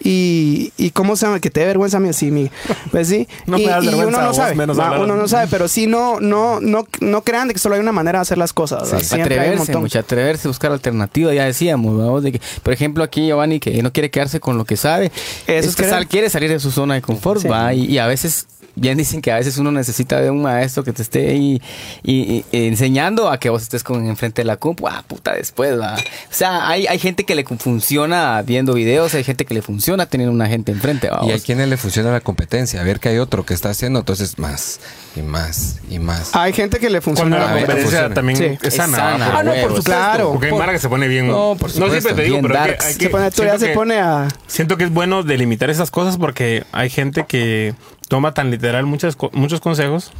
[SPEAKER 2] Y, y cómo se llama, que te dé vergüenza a mí así, mi. Pues sí.
[SPEAKER 5] No
[SPEAKER 2] y,
[SPEAKER 5] me das
[SPEAKER 2] y
[SPEAKER 5] vergüenza
[SPEAKER 2] uno no sabe.
[SPEAKER 5] menos
[SPEAKER 2] va, uno no sabe, pero sí no, no, no, no crean de que solo hay una manera de hacer las cosas. un
[SPEAKER 1] Atreverse,
[SPEAKER 2] montón.
[SPEAKER 1] mucha, atreverse, buscar alternativas, ya decíamos, vamos, de que, por ejemplo, aquí Giovanni que no quiere quedarse con lo que sabe,
[SPEAKER 2] es
[SPEAKER 1] es que quiere salir de su zona de confort,
[SPEAKER 2] Sí.
[SPEAKER 1] va, y, y a veces, bien dicen que a veces uno necesita de un maestro que te esté ahí y, y- enseñando a que vos estés con enfrente de la compu, ah, puta, después, va. O sea, hay, hay gente que le funciona viendo videos, hay gente que le funciona teniendo una gente enfrente, va.
[SPEAKER 4] Y a quienes le funciona la competencia, a ver que hay otro que está haciendo, entonces más y más y más.
[SPEAKER 2] Hay gente que le
[SPEAKER 5] Cuando
[SPEAKER 2] funciona.
[SPEAKER 5] la competencia también
[SPEAKER 2] Sí.
[SPEAKER 5] es
[SPEAKER 1] Es
[SPEAKER 5] sana.
[SPEAKER 1] Ah, no, por
[SPEAKER 5] supuesto.
[SPEAKER 2] Claro.
[SPEAKER 5] Porque hay
[SPEAKER 2] Por-
[SPEAKER 5] Mara que se pone bien.
[SPEAKER 4] No, por
[SPEAKER 5] No siempre
[SPEAKER 4] supuesto.
[SPEAKER 5] te digo,
[SPEAKER 1] Bien
[SPEAKER 5] pero hay que-
[SPEAKER 2] Se
[SPEAKER 5] que-
[SPEAKER 2] pone, tú ya
[SPEAKER 5] siento
[SPEAKER 2] se
[SPEAKER 5] que-
[SPEAKER 2] pone a.
[SPEAKER 5] Siento que es bueno delimitar esas cosas porque hay gente que toma tan literal muchas, muchos consejos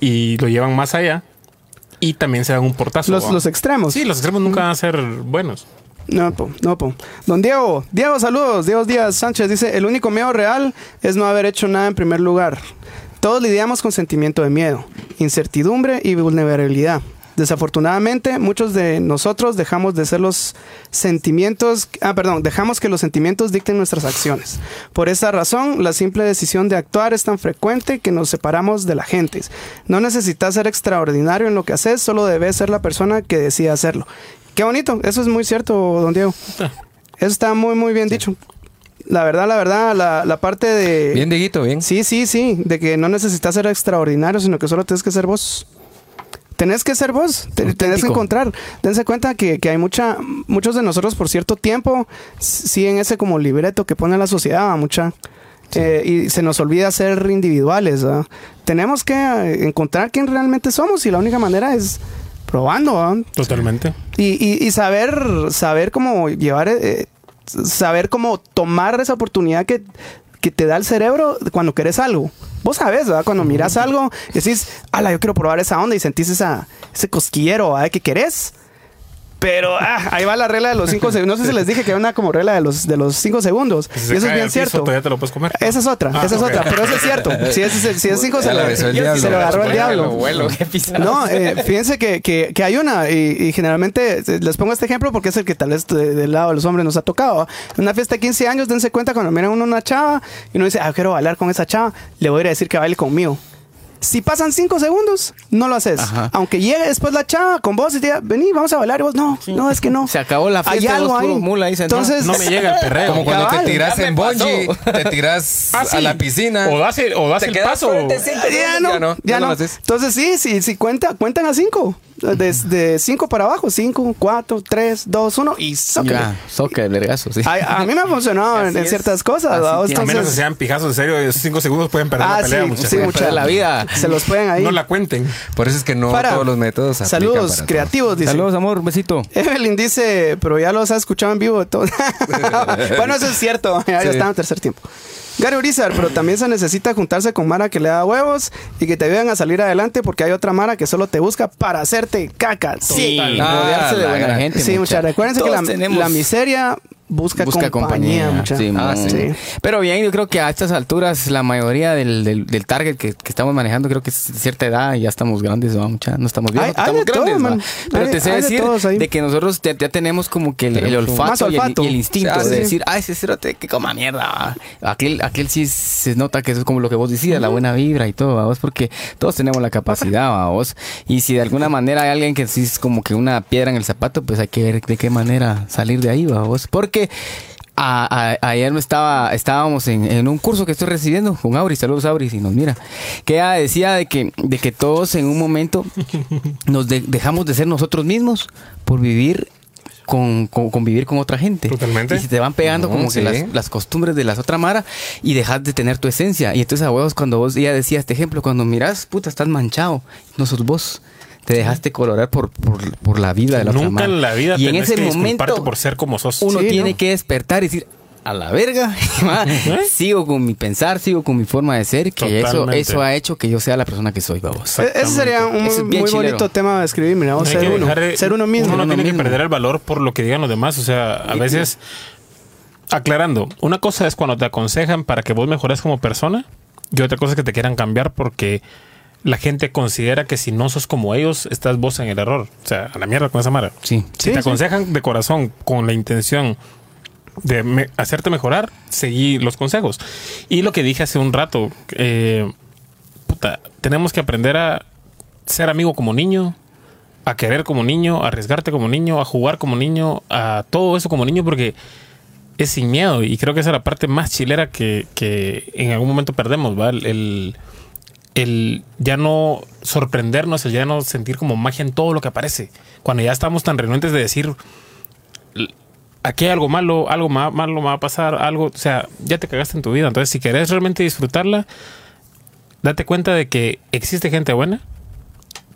[SPEAKER 3] y lo llevan más allá y también se dan un portazo.
[SPEAKER 2] Los, los extremos.
[SPEAKER 3] Sí, los extremos nunca van a ser buenos.
[SPEAKER 2] No, po, no, po. Don Diego, Diego, saludos. Diego Díaz Sánchez dice, el único miedo real es no haber hecho nada en primer lugar. Todos lidiamos con sentimiento de miedo, incertidumbre y vulnerabilidad. Desafortunadamente, muchos de nosotros dejamos de ser los sentimientos, ah, perdón, dejamos que los sentimientos dicten nuestras acciones. Por esa razón, la simple decisión de actuar es tan frecuente que nos separamos de la gente. No necesitas ser extraordinario en lo que haces, solo debes ser la persona que decide hacerlo. Qué bonito, eso es muy cierto, don Diego. <laughs> Eso está muy, muy bien dicho. La verdad, la verdad, la, la parte de...
[SPEAKER 4] Bien, Dieguito, bien.
[SPEAKER 2] Sí, sí, sí, de que no necesitas ser extraordinario, sino que solo tienes que ser vos. Tenés que ser vos, te- tenés que encontrar. Dense cuenta que, que hay mucha, muchos de nosotros por cierto tiempo siguen ese como libreto que pone la sociedad, mucha. eh, y se nos olvida ser individuales. ¿verdad? Tenemos que eh, encontrar quién realmente somos y la única manera es probando. ¿verdad?
[SPEAKER 3] Totalmente.
[SPEAKER 2] Y, y- y saber, saber cómo llevar, eh, saber cómo tomar esa oportunidad que, que te da el cerebro cuando querés algo. Vos sabés, ¿verdad? Cuando miras algo y decís, ala, yo quiero probar esa onda y sentís esa, ese cosquillero, ¿verdad? Que querés. Pero ah, ahí va la regla de los cinco segundos. No sé si les dije que hay una como regla de los, de los cinco segundos.
[SPEAKER 3] Si
[SPEAKER 2] Y
[SPEAKER 3] se
[SPEAKER 2] eso es bien
[SPEAKER 3] piso,
[SPEAKER 2] cierto.
[SPEAKER 3] todavía te lo puedes comer.
[SPEAKER 2] Esa es otra,
[SPEAKER 3] Ah,
[SPEAKER 2] esa es otra, pero eso es cierto. Si es, si es cinco, <laughs> se,
[SPEAKER 4] la
[SPEAKER 2] lo- se
[SPEAKER 4] diablo.
[SPEAKER 2] lo agarró el diablo.
[SPEAKER 1] Vuelo.
[SPEAKER 2] No, eh, fíjense que, que- que hay una, y, y generalmente eh, les pongo este ejemplo porque es el que tal vez de- del lado de los hombres nos ha tocado. En una fiesta de 15 años, dense cuenta cuando miran uno una chava y uno dice, ah, quiero bailar con esa chava, le voy a ir a decir que baile conmigo. Si pasan 5 segundos, no lo haces.
[SPEAKER 1] Ajá.
[SPEAKER 2] Aunque llegue después la chava con vos y te diga, vení, vamos a bailar. Y vos, no, no, es que no.
[SPEAKER 1] Se acabó la
[SPEAKER 2] Hay
[SPEAKER 1] fiesta,
[SPEAKER 2] algo
[SPEAKER 1] vos
[SPEAKER 2] ahí.
[SPEAKER 1] mula.
[SPEAKER 2] Entonces,
[SPEAKER 3] No me llega el <laughs> perreo.
[SPEAKER 4] Como cuando
[SPEAKER 2] Cabal,
[SPEAKER 4] te tiras en bungee, te tiras <laughs>
[SPEAKER 3] Ah, sí.
[SPEAKER 4] a la piscina.
[SPEAKER 3] O das el, o das
[SPEAKER 4] te
[SPEAKER 3] el paso.
[SPEAKER 4] fuerte,
[SPEAKER 2] ya no,
[SPEAKER 4] ya no,
[SPEAKER 2] ya. Entonces sí, sí, sí cuenta, cuentan a cinco. De 5 para abajo, 5, 4, 3, 2, 1 y.
[SPEAKER 1] Ya, soca el vergazo, sí.
[SPEAKER 2] A, a mí me ha funcionado <laughs> en, ciertas cosas.
[SPEAKER 1] Tiene.
[SPEAKER 3] A menos que
[SPEAKER 2] Entonces,
[SPEAKER 3] sean pijazos, en serio, esos cinco segundos pueden perder
[SPEAKER 2] Ah,
[SPEAKER 3] la pelea,
[SPEAKER 2] sí,
[SPEAKER 3] muchachos.
[SPEAKER 2] sí, mucha-
[SPEAKER 1] perder la vida.
[SPEAKER 2] Se los pueden ahí.
[SPEAKER 3] No la cuenten.
[SPEAKER 4] Por eso es que no
[SPEAKER 2] Para.
[SPEAKER 4] todos los métodos
[SPEAKER 2] Saludos
[SPEAKER 4] para
[SPEAKER 2] creativos, dice.
[SPEAKER 1] Saludos, amor, un besito.
[SPEAKER 2] Evelyn dice, pero ya los ha escuchado en vivo. Todo. <laughs> bueno, eso es cierto. Ya, ya
[SPEAKER 4] Sí.
[SPEAKER 2] está en tercer tiempo. Gary Urizar, pero también se necesita juntarse con Mara que le da huevos y que te ayuden a salir adelante porque hay otra Mara que solo te busca para hacerte caca. Sí.
[SPEAKER 1] Ah, rodearse de
[SPEAKER 4] la
[SPEAKER 1] buena gente.
[SPEAKER 2] Sí,
[SPEAKER 1] mucha.
[SPEAKER 2] muchachos. Recuérdense que la,
[SPEAKER 1] tenemos-
[SPEAKER 2] la miseria busca,
[SPEAKER 1] busca
[SPEAKER 2] compañía.
[SPEAKER 1] compañía.
[SPEAKER 2] mucha.
[SPEAKER 1] sí,
[SPEAKER 4] Ah,
[SPEAKER 2] sí.
[SPEAKER 1] Pero bien, yo creo que a estas alturas la mayoría del, del, del target que, que estamos manejando, creo que es de cierta edad y ya estamos grandes, ¿va? Mucha, no estamos viejos,
[SPEAKER 2] Hay- hay
[SPEAKER 1] estamos grandes. Pero
[SPEAKER 2] Hay-
[SPEAKER 1] te sé
[SPEAKER 2] de
[SPEAKER 1] decir de que nosotros ya, ya tenemos como que el, olfato, y el-
[SPEAKER 2] olfato.
[SPEAKER 1] Y, el, instinto
[SPEAKER 4] Ah,
[SPEAKER 1] de
[SPEAKER 4] sí.
[SPEAKER 1] decir, ah, ese cerote que coma mierda. Aquel, aquel sí se nota que eso es como lo que vos decías, la buena vibra y todo, ¿va? vos, porque todos tenemos la capacidad, ¿va? vos. Y si de alguna manera hay alguien que sí es como que una piedra en el zapato, pues hay que ver de qué manera salir de ahí, ¿va? vos. Porque a- a- ayer no estaba, estábamos en, en un curso que estoy recibiendo con Auri, saludos Auri, si nos mira, que ella decía de que, de que todos en un momento <laughs> nos de- dejamos de ser nosotros mismos por vivir con, con- convivir con otra gente.
[SPEAKER 3] Totalmente.
[SPEAKER 1] Y se te van pegando como que las, las costumbres de las otras mara y dejas de tener tu esencia. Y entonces a huevos cuando vos, ella decía este ejemplo, cuando miras, puta, estás manchado, no sos vos. Te dejaste colorar por, por, por la vida de la otra
[SPEAKER 3] Nunca
[SPEAKER 1] mara.
[SPEAKER 3] en la vida
[SPEAKER 1] y en ese
[SPEAKER 3] que
[SPEAKER 1] momento
[SPEAKER 3] por ser como sos.
[SPEAKER 1] uno
[SPEAKER 2] Sí,
[SPEAKER 1] tiene
[SPEAKER 2] ¿no?
[SPEAKER 1] que despertar y decir a la verga <laughs> va, sigo con mi pensar sigo con mi forma de ser que eso
[SPEAKER 3] Totalmente.
[SPEAKER 1] eso ha hecho que yo sea la persona que soy vamos
[SPEAKER 2] E- Ese sería un
[SPEAKER 1] es
[SPEAKER 2] muy,
[SPEAKER 1] chilero.
[SPEAKER 2] bonito tema de escribir, mira, ser uno,
[SPEAKER 3] dejar
[SPEAKER 2] ser uno mismo.
[SPEAKER 3] Uno no
[SPEAKER 1] Uno
[SPEAKER 3] tiene que perder el valor por lo que digan los demás. O sea, a veces, aclarando, una cosa es cuando te aconsejan para que vos mejores como persona y otra cosa es que te quieran cambiar porque la gente considera que si no sos como ellos, estás vos en el error. O sea, a la mierda con esa mara.
[SPEAKER 1] sí
[SPEAKER 3] Si
[SPEAKER 2] Sí,
[SPEAKER 3] te
[SPEAKER 2] sí.
[SPEAKER 3] aconsejan de corazón con la intención de me- hacerte mejorar, seguí los consejos. Y lo que dije hace un rato, eh, puta, tenemos que aprender a ser amigo como niño, a querer como niño, a arriesgarte como niño, a jugar como niño, a todo eso como niño, porque es sin miedo. Y creo que esa es la parte más chilera que, que en algún momento perdemos, ¿va? El, el- el ya no sorprendernos, el ya no sentir como magia en todo lo que aparece. Cuando ya estamos tan renuentes de decir, "L- aquí hay algo malo, algo ma- malo me va a pasar, algo, o sea, ya te cagaste en tu vida. Entonces, si querés realmente disfrutarla, date cuenta de que existe gente buena,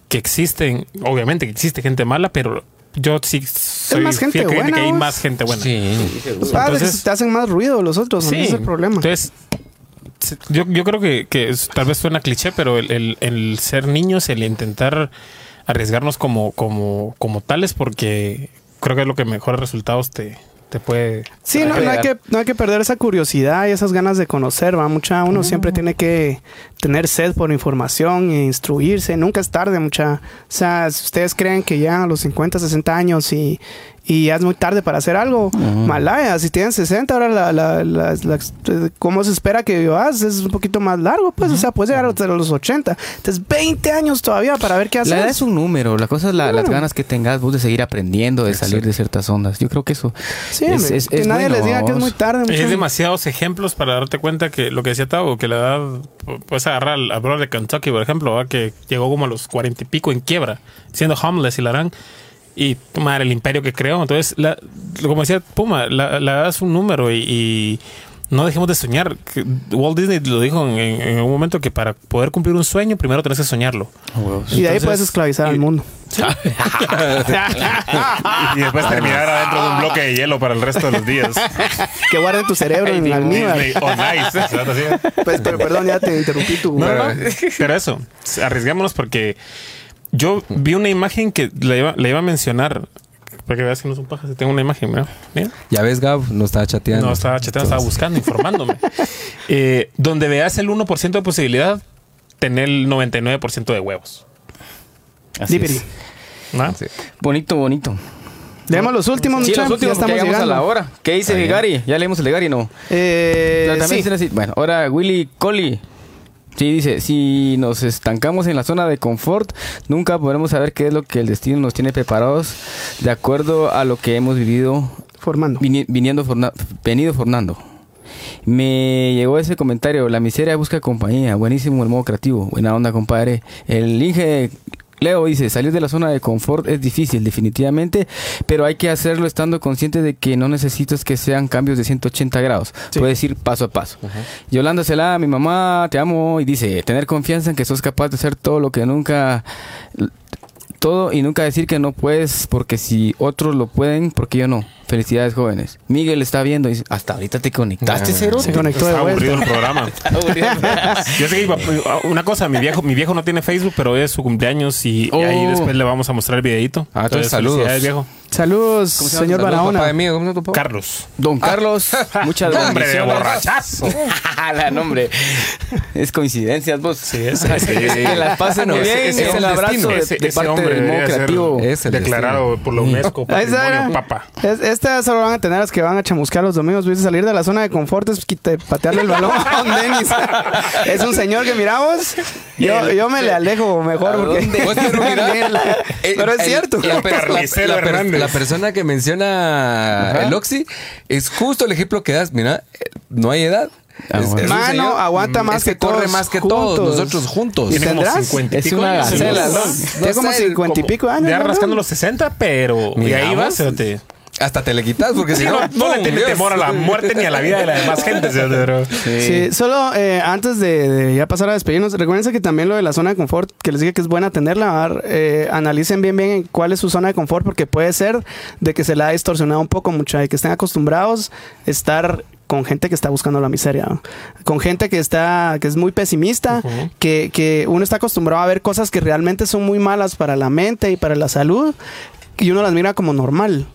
[SPEAKER 3] que existen, obviamente que existe gente mala, pero yo sí soy
[SPEAKER 2] más gente buena,
[SPEAKER 3] que hay más gente buena.
[SPEAKER 4] Sí.
[SPEAKER 3] Entonces-
[SPEAKER 2] te hacen más ruido los otros,
[SPEAKER 3] Sí.
[SPEAKER 2] ese es el problema.
[SPEAKER 3] Entonces, yo, yo creo que, que es- tal vez suena cliché, pero el, el- el ser niños, el intentar arriesgarnos como, como, como tales, porque creo que es lo que mejores resultados te, te puede.
[SPEAKER 2] Sí, no, no hay que, no hay que perder esa curiosidad y esas ganas de conocer, va mucha. Uno siempre tiene que tener sed por información e instruirse. Nunca es tarde, mucha. O sea, si ustedes creen que ya a los 50, 60 años y, y ya es muy tarde para hacer algo, malaya. Si tienen 60, ahora la, la, la- la- cómo se espera que vivas es un poquito más largo, pues. O sea, puedes llegar hasta los 80. Entonces, 20 años todavía para ver qué hacer.
[SPEAKER 1] La edad es un número, la cosa es la- las ganas que tengas vos de seguir aprendiendo, de salir de ciertas ondas. Yo creo que eso
[SPEAKER 2] Sí,
[SPEAKER 1] es, es-
[SPEAKER 2] que
[SPEAKER 1] es
[SPEAKER 2] nadie
[SPEAKER 1] bueno,
[SPEAKER 2] les diga que es
[SPEAKER 1] vos.
[SPEAKER 2] muy tarde.
[SPEAKER 3] Es demasiados ejemplos para darte cuenta que lo que decía Tavo, que la edad, puedes agarrar al, al brother de Kentucky, por ejemplo, que llegó como a los cuarenta y pico en quiebra, siendo homeless y la harán. Y madre, el imperio que creó. Entonces, la, como decía Puma, la, la edad es un número y, y no dejemos de soñar. Que Walt Disney lo dijo en, en- en un momento que para poder cumplir un sueño, primero tenés que soñarlo.
[SPEAKER 2] y de ahí puedes esclavizar al mundo.
[SPEAKER 3] Y después terminar adentro de un bloque de hielo para el resto de los días.
[SPEAKER 2] que guarden tu cerebro en almíbar.
[SPEAKER 3] Disney on ice.
[SPEAKER 2] Pues, pero perdón, ya te interrumpí tu.
[SPEAKER 3] No, no, no. Pero eso, arriesgámonos porque yo vi una imagen que la iba, la iba a mencionar. Para que veas que no es un paja, si tengo una imagen, mira. mira.
[SPEAKER 4] Ya ves, Gab, no estaba chateando.
[SPEAKER 3] No, estaba chateando, estaba buscando, informándome. Eh, donde veas el 1% de posibilidad, tener el 99% de huevos.
[SPEAKER 1] Así
[SPEAKER 2] Dipiri.
[SPEAKER 1] es.
[SPEAKER 3] ¿no?
[SPEAKER 4] Sí.
[SPEAKER 1] Bonito, bonito.
[SPEAKER 2] Leemos los últimos,
[SPEAKER 1] Sí, los últimos
[SPEAKER 2] ya estamos llegando.
[SPEAKER 1] a la hora. ¿Qué dice
[SPEAKER 4] bien.
[SPEAKER 1] Gary? Ya leímos el de Gary, ¿no?
[SPEAKER 2] Eh, sí.
[SPEAKER 1] así. Bueno, ahora Willy Coley. Sí, dice, si nos estancamos en la zona de confort, nunca podremos saber qué es lo que el destino nos tiene preparados de acuerdo a lo que hemos vivido,
[SPEAKER 2] Formando.
[SPEAKER 1] vini- viniendo, forna- venido formando. Me llegó ese comentario, la miseria busca compañía, buenísimo el modo creativo, buena onda compadre. El Inge Leo dice, salir de la zona de confort es difícil definitivamente, pero hay que hacerlo estando consciente de que no necesitas que sean cambios de 180 grados,
[SPEAKER 2] Sí.
[SPEAKER 1] puedes ir paso a paso. Yolanda Celá, mi mamá, te amo, y dice, tener confianza en que sos capaz de hacer todo lo que nunca todo y nunca decir que no puedes porque si otros lo pueden, porque yo no. Felicidades jóvenes. Miguel está viendo y dice, hasta ahorita te conectaste,
[SPEAKER 4] Ah.
[SPEAKER 1] cero.
[SPEAKER 2] Se conectó de
[SPEAKER 3] Está aburrido el programa. <laughs> <laughs> Yo sé que iba- una cosa, mi viejo, mi viejo no tiene Facebook, pero hoy es su cumpleaños y, y ahí
[SPEAKER 1] Oh.
[SPEAKER 3] después le vamos a mostrar el videito.
[SPEAKER 4] Ah, entonces, saludos.
[SPEAKER 3] felicidades, viejo.
[SPEAKER 2] Saludos,
[SPEAKER 1] ¿Cómo se llama?
[SPEAKER 2] señor
[SPEAKER 4] Saludos,
[SPEAKER 2] Barahona.
[SPEAKER 4] papá de mí, ¿cómo se llama tu papá?
[SPEAKER 3] Carlos.
[SPEAKER 1] Don Carlos, <laughs> muchas
[SPEAKER 3] Hombre de
[SPEAKER 1] bendiciones.
[SPEAKER 3] borrachazo. <laughs>
[SPEAKER 1] La nombre. Es coincidencias, vos.
[SPEAKER 3] Sí, ese, <laughs>
[SPEAKER 1] Que las pasen muy bien.
[SPEAKER 4] ese- ese
[SPEAKER 1] Es
[SPEAKER 4] es el
[SPEAKER 1] abrazo de,
[SPEAKER 3] Ese-
[SPEAKER 1] de
[SPEAKER 3] ese
[SPEAKER 1] parte
[SPEAKER 3] hombre
[SPEAKER 1] del modo
[SPEAKER 3] debería ser-
[SPEAKER 1] creativo.
[SPEAKER 4] Es el
[SPEAKER 3] Declarado por la UNESCO
[SPEAKER 2] Ahí está.
[SPEAKER 3] Patrimonio Papa.
[SPEAKER 2] Es- Estas solo van a tener las que van a chamuscar los domingos. Viste salir de la zona de confort es quita- patearle el balón a Don Denis. es un señor que miramos. Yo, yo me le alejo mejor porque.
[SPEAKER 4] Vos te miras, eh,
[SPEAKER 2] Pero es
[SPEAKER 4] el-
[SPEAKER 2] cierto.
[SPEAKER 4] La, la-
[SPEAKER 3] Carnicero
[SPEAKER 4] la per-
[SPEAKER 3] Hernández.
[SPEAKER 4] La persona que menciona el Oxy es justo el ejemplo que das. Mira, no hay edad.
[SPEAKER 1] Ah,
[SPEAKER 4] Es-
[SPEAKER 2] Mano,
[SPEAKER 4] señor,
[SPEAKER 2] aguanta
[SPEAKER 4] mm,
[SPEAKER 2] más
[SPEAKER 4] es
[SPEAKER 2] que
[SPEAKER 4] corre
[SPEAKER 2] todos
[SPEAKER 4] más que
[SPEAKER 2] juntos.
[SPEAKER 4] todos, nosotros juntos.
[SPEAKER 2] ¿Y tendrás?
[SPEAKER 3] 50 y
[SPEAKER 1] Es
[SPEAKER 3] pico
[SPEAKER 1] una
[SPEAKER 3] años,
[SPEAKER 1] gacela,
[SPEAKER 3] ¿no?
[SPEAKER 1] ¿no?
[SPEAKER 2] Tiene como 50 y pico años.
[SPEAKER 3] Ya
[SPEAKER 2] ¿no?
[SPEAKER 3] rascando los 60, pero y ahí vas.
[SPEAKER 4] Hasta te le quitas porque si
[SPEAKER 3] Sí,
[SPEAKER 4] no,
[SPEAKER 3] no, no le tiene temor a la muerte ni a la vida de la demás gente. pero-
[SPEAKER 2] Sí, solo eh, antes de, de ya pasar a despedirnos, recuerden que también lo de la zona de confort, que les dije que es buena tenerla, eh, analicen bien bien cuál es su zona de confort, porque puede ser de que se la ha distorsionado un poco mucha, y que estén acostumbrados a estar con gente que está buscando la miseria, ¿no? con gente que está, que es muy pesimista, que, que uno está acostumbrado a ver cosas que realmente son muy malas para la mente y para la salud, y uno las mira como normal.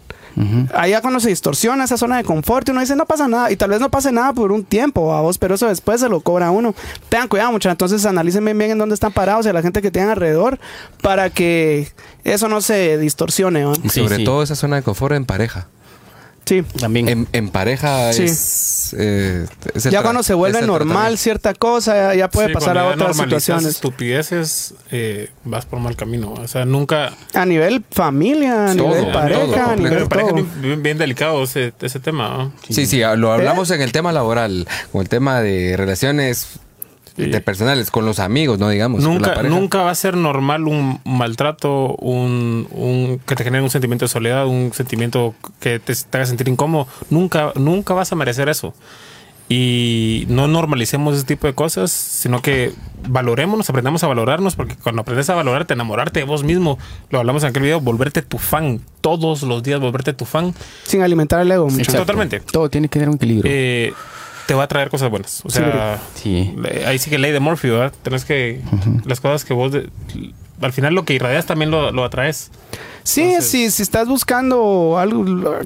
[SPEAKER 2] Allá cuando se distorsiona esa zona de confort, uno dice no pasa nada. Y tal vez no pase nada por un tiempo a vos, pero eso después se lo cobra a uno. Tengan cuidado, muchachos. Entonces analicen bien, bien en dónde están parados y a la gente que tienen alrededor para que eso no se distorsione.
[SPEAKER 4] Y
[SPEAKER 1] Sí,
[SPEAKER 4] sobre
[SPEAKER 1] sí.
[SPEAKER 4] todo esa zona de confort en pareja.
[SPEAKER 2] Sí.
[SPEAKER 1] También.
[SPEAKER 4] En, en pareja
[SPEAKER 2] Sí.
[SPEAKER 4] es, eh, es
[SPEAKER 2] Ya cuando se vuelve
[SPEAKER 4] el
[SPEAKER 2] normal cierta cosa, ya, ya puede
[SPEAKER 3] Sí,
[SPEAKER 2] pasar a otras situaciones.
[SPEAKER 3] estupideces, eh, vas por mal camino. O sea, nunca.
[SPEAKER 2] A nivel familia, a
[SPEAKER 4] Todo,
[SPEAKER 2] nivel
[SPEAKER 4] todo,
[SPEAKER 2] pareja, a nivel todo.
[SPEAKER 3] bien, delicado ese, ese tema. ¿no?
[SPEAKER 4] Sí, sí, lo hablamos en el tema laboral, con el tema de relaciones interpersonales, con los amigos, no digamos.
[SPEAKER 3] Nunca, nunca va a ser normal un maltrato, un, un- que te genere un sentimiento de soledad, un sentimiento que te, te haga sentir incómodo. Nunca, nunca vas a merecer eso. Y no normalicemos ese tipo de cosas, sino que valoremos, aprendamos a valorarnos, porque cuando aprendes a valorarte, enamorarte de vos mismo, lo hablamos en aquel video, volverte tu fan, todos los días volverte tu fan.
[SPEAKER 2] Sin alimentar el ego, muchacho.
[SPEAKER 3] Totalmente.
[SPEAKER 1] Todo tiene que tener un equilibrio.
[SPEAKER 3] Eh,
[SPEAKER 5] te va a traer cosas buenas. O sea,
[SPEAKER 1] Sí.
[SPEAKER 5] le- ahí sí que ley de Morphy, ¿verdad? Tenés que. Las cosas que vos. de- al final lo que irradias también lo, lo atraes.
[SPEAKER 2] Sí,
[SPEAKER 5] Entonces-
[SPEAKER 2] si, si estás buscando algo,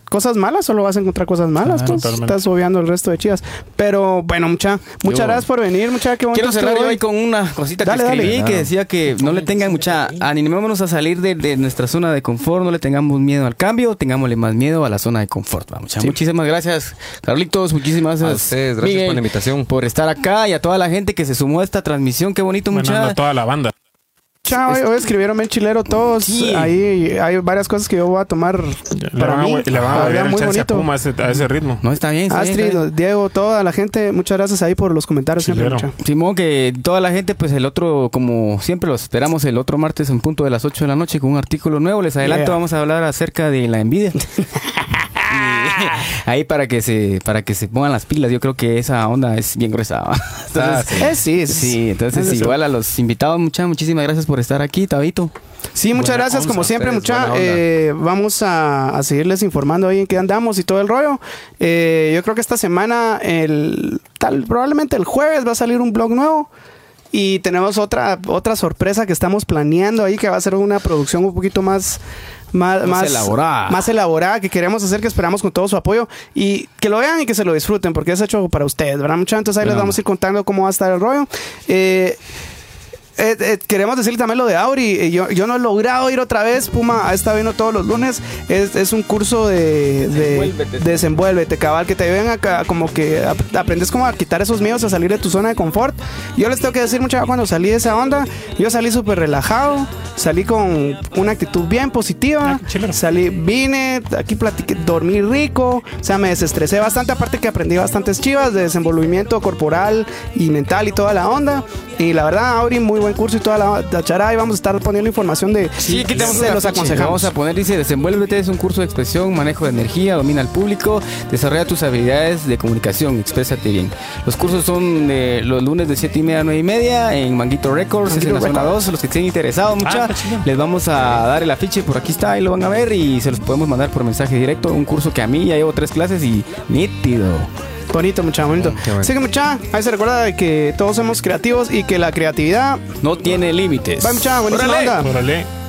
[SPEAKER 2] cosas malas, solo vas a encontrar cosas malas.
[SPEAKER 5] Ah,
[SPEAKER 2] pues, estás obviando el resto de chivas. Pero bueno, mucha, muchas
[SPEAKER 1] Yo-
[SPEAKER 2] gracias por venir, mucha, qué
[SPEAKER 1] Quiero cerrar yo
[SPEAKER 2] hoy.
[SPEAKER 1] ahí con una cosita
[SPEAKER 2] Dale,
[SPEAKER 1] que
[SPEAKER 2] dale.
[SPEAKER 1] escribí que decía que no le tengan mucha animémonos a salir de, de nuestra zona de confort, no le tengamos miedo al cambio, tengámosle más miedo a la zona de confort. Vamos, Muchísimas gracias, Carlitos, muchísimas gracias.
[SPEAKER 4] A ustedes, gracias por la invitación.
[SPEAKER 1] Por estar acá y a toda la gente que se sumó a esta transmisión, qué bonito,
[SPEAKER 5] Bueno,
[SPEAKER 1] mucha.
[SPEAKER 5] a toda la banda.
[SPEAKER 2] Chao, hoy, hoy escribieron bien chilero todos.
[SPEAKER 1] Sí.
[SPEAKER 2] Ahí hay varias cosas que yo voy a tomar
[SPEAKER 5] Le
[SPEAKER 2] para
[SPEAKER 5] van,
[SPEAKER 2] mí.
[SPEAKER 5] a, le van a el
[SPEAKER 2] muy
[SPEAKER 5] a
[SPEAKER 2] bonito.
[SPEAKER 5] Puma a ese, a ese ritmo.
[SPEAKER 1] No, está bien. Está bien,
[SPEAKER 2] Astrid,
[SPEAKER 1] está bien.
[SPEAKER 2] Diego, toda la gente, muchas gracias ahí por los comentarios siempre,
[SPEAKER 5] Chilero.
[SPEAKER 2] mucha.
[SPEAKER 1] Simón, que toda la gente, pues el otro, como siempre los esperamos el otro martes en punto de las 8 de la noche con un artículo nuevo. Les adelanto,
[SPEAKER 2] Yeah.
[SPEAKER 1] vamos a hablar acerca de la envidia. <laughs> <laughs> Ahí para que se para que se pongan las pilas, yo creo que esa onda es bien gruesa. <laughs> Entonces,
[SPEAKER 2] Eh, sí,
[SPEAKER 1] sí, entonces
[SPEAKER 2] es eso.
[SPEAKER 1] igual a los invitados, muchas muchísimas gracias por estar aquí, Tabito.
[SPEAKER 2] Sí, muchas
[SPEAKER 4] Buena
[SPEAKER 2] gracias,
[SPEAKER 4] onza,
[SPEAKER 2] como siempre,
[SPEAKER 4] ustedes,
[SPEAKER 2] mucha.
[SPEAKER 4] buena onda.
[SPEAKER 2] eh, vamos a, a seguirles informando ahí en qué andamos y todo el rollo. Eh, yo creo que esta semana, el tal, probablemente el jueves va a salir un blog nuevo. Y tenemos otra, otra sorpresa que estamos planeando ahí, que va a ser una producción un poquito más, más,
[SPEAKER 1] Más elaborada.
[SPEAKER 2] Más elaborada, que queremos hacer, que esperamos con todo su apoyo. Y que lo vean y que se lo disfruten, porque es hecho para ustedes, ¿verdad, muchachos? Entonces ahí les vamos a ir contando cómo va a estar el rollo. Eh, eh, eh, queremos decirle también lo de Auri. Eh, Yo, yo no he logrado ir otra vez. Puma ha estado viendo todos los lunes. Es, es un curso de, de
[SPEAKER 1] Desenvuélvete.
[SPEAKER 2] desenvuélvete, cabal, que te ayuden a ca- como que ap- aprendes como a quitar esos miedos, a salir de tu zona de confort. Yo les tengo que decir, muchachos, cuando salí de esa onda, yo salí súper relajado, salí con una actitud bien positiva.
[SPEAKER 5] Ah.
[SPEAKER 2] Salí, vine, aquí platiqué, dormí rico, o sea, me desestresé bastante, aparte que aprendí bastantes chivas de desenvolvimiento corporal y mental y toda la onda. Y la verdad, Auri, muy buen curso y toda la, la charada, y vamos a estar poniendo información de,
[SPEAKER 1] Sí, aquí tenemos
[SPEAKER 2] se los aconsejamos.
[SPEAKER 1] Vamos a poner, dice, desenvuélvete, es un curso de expresión, manejo de energía, domina al público, desarrolla tus habilidades de comunicación, exprésate bien. Los cursos son eh, los lunes de 7 y media a 9 y media en Manguito Records, es en la
[SPEAKER 2] Manguito
[SPEAKER 1] zona
[SPEAKER 2] Records.
[SPEAKER 1] 2, los que estén interesados, mucha,
[SPEAKER 5] qué chido.
[SPEAKER 1] les vamos a dar el afiche, por aquí está, ahí lo van a ver y se los podemos mandar por mensaje directo, un curso que a mí ya llevo tres clases y nítido.
[SPEAKER 2] Bonito, mucha, bonito.
[SPEAKER 4] Qué bueno.
[SPEAKER 2] Así que, mucha, ahí se recuerda de que todos somos creativos y que la creatividad.
[SPEAKER 1] No tiene límites.
[SPEAKER 2] Va, mucha, buenísima
[SPEAKER 1] Órale.
[SPEAKER 2] onda.
[SPEAKER 5] Órale.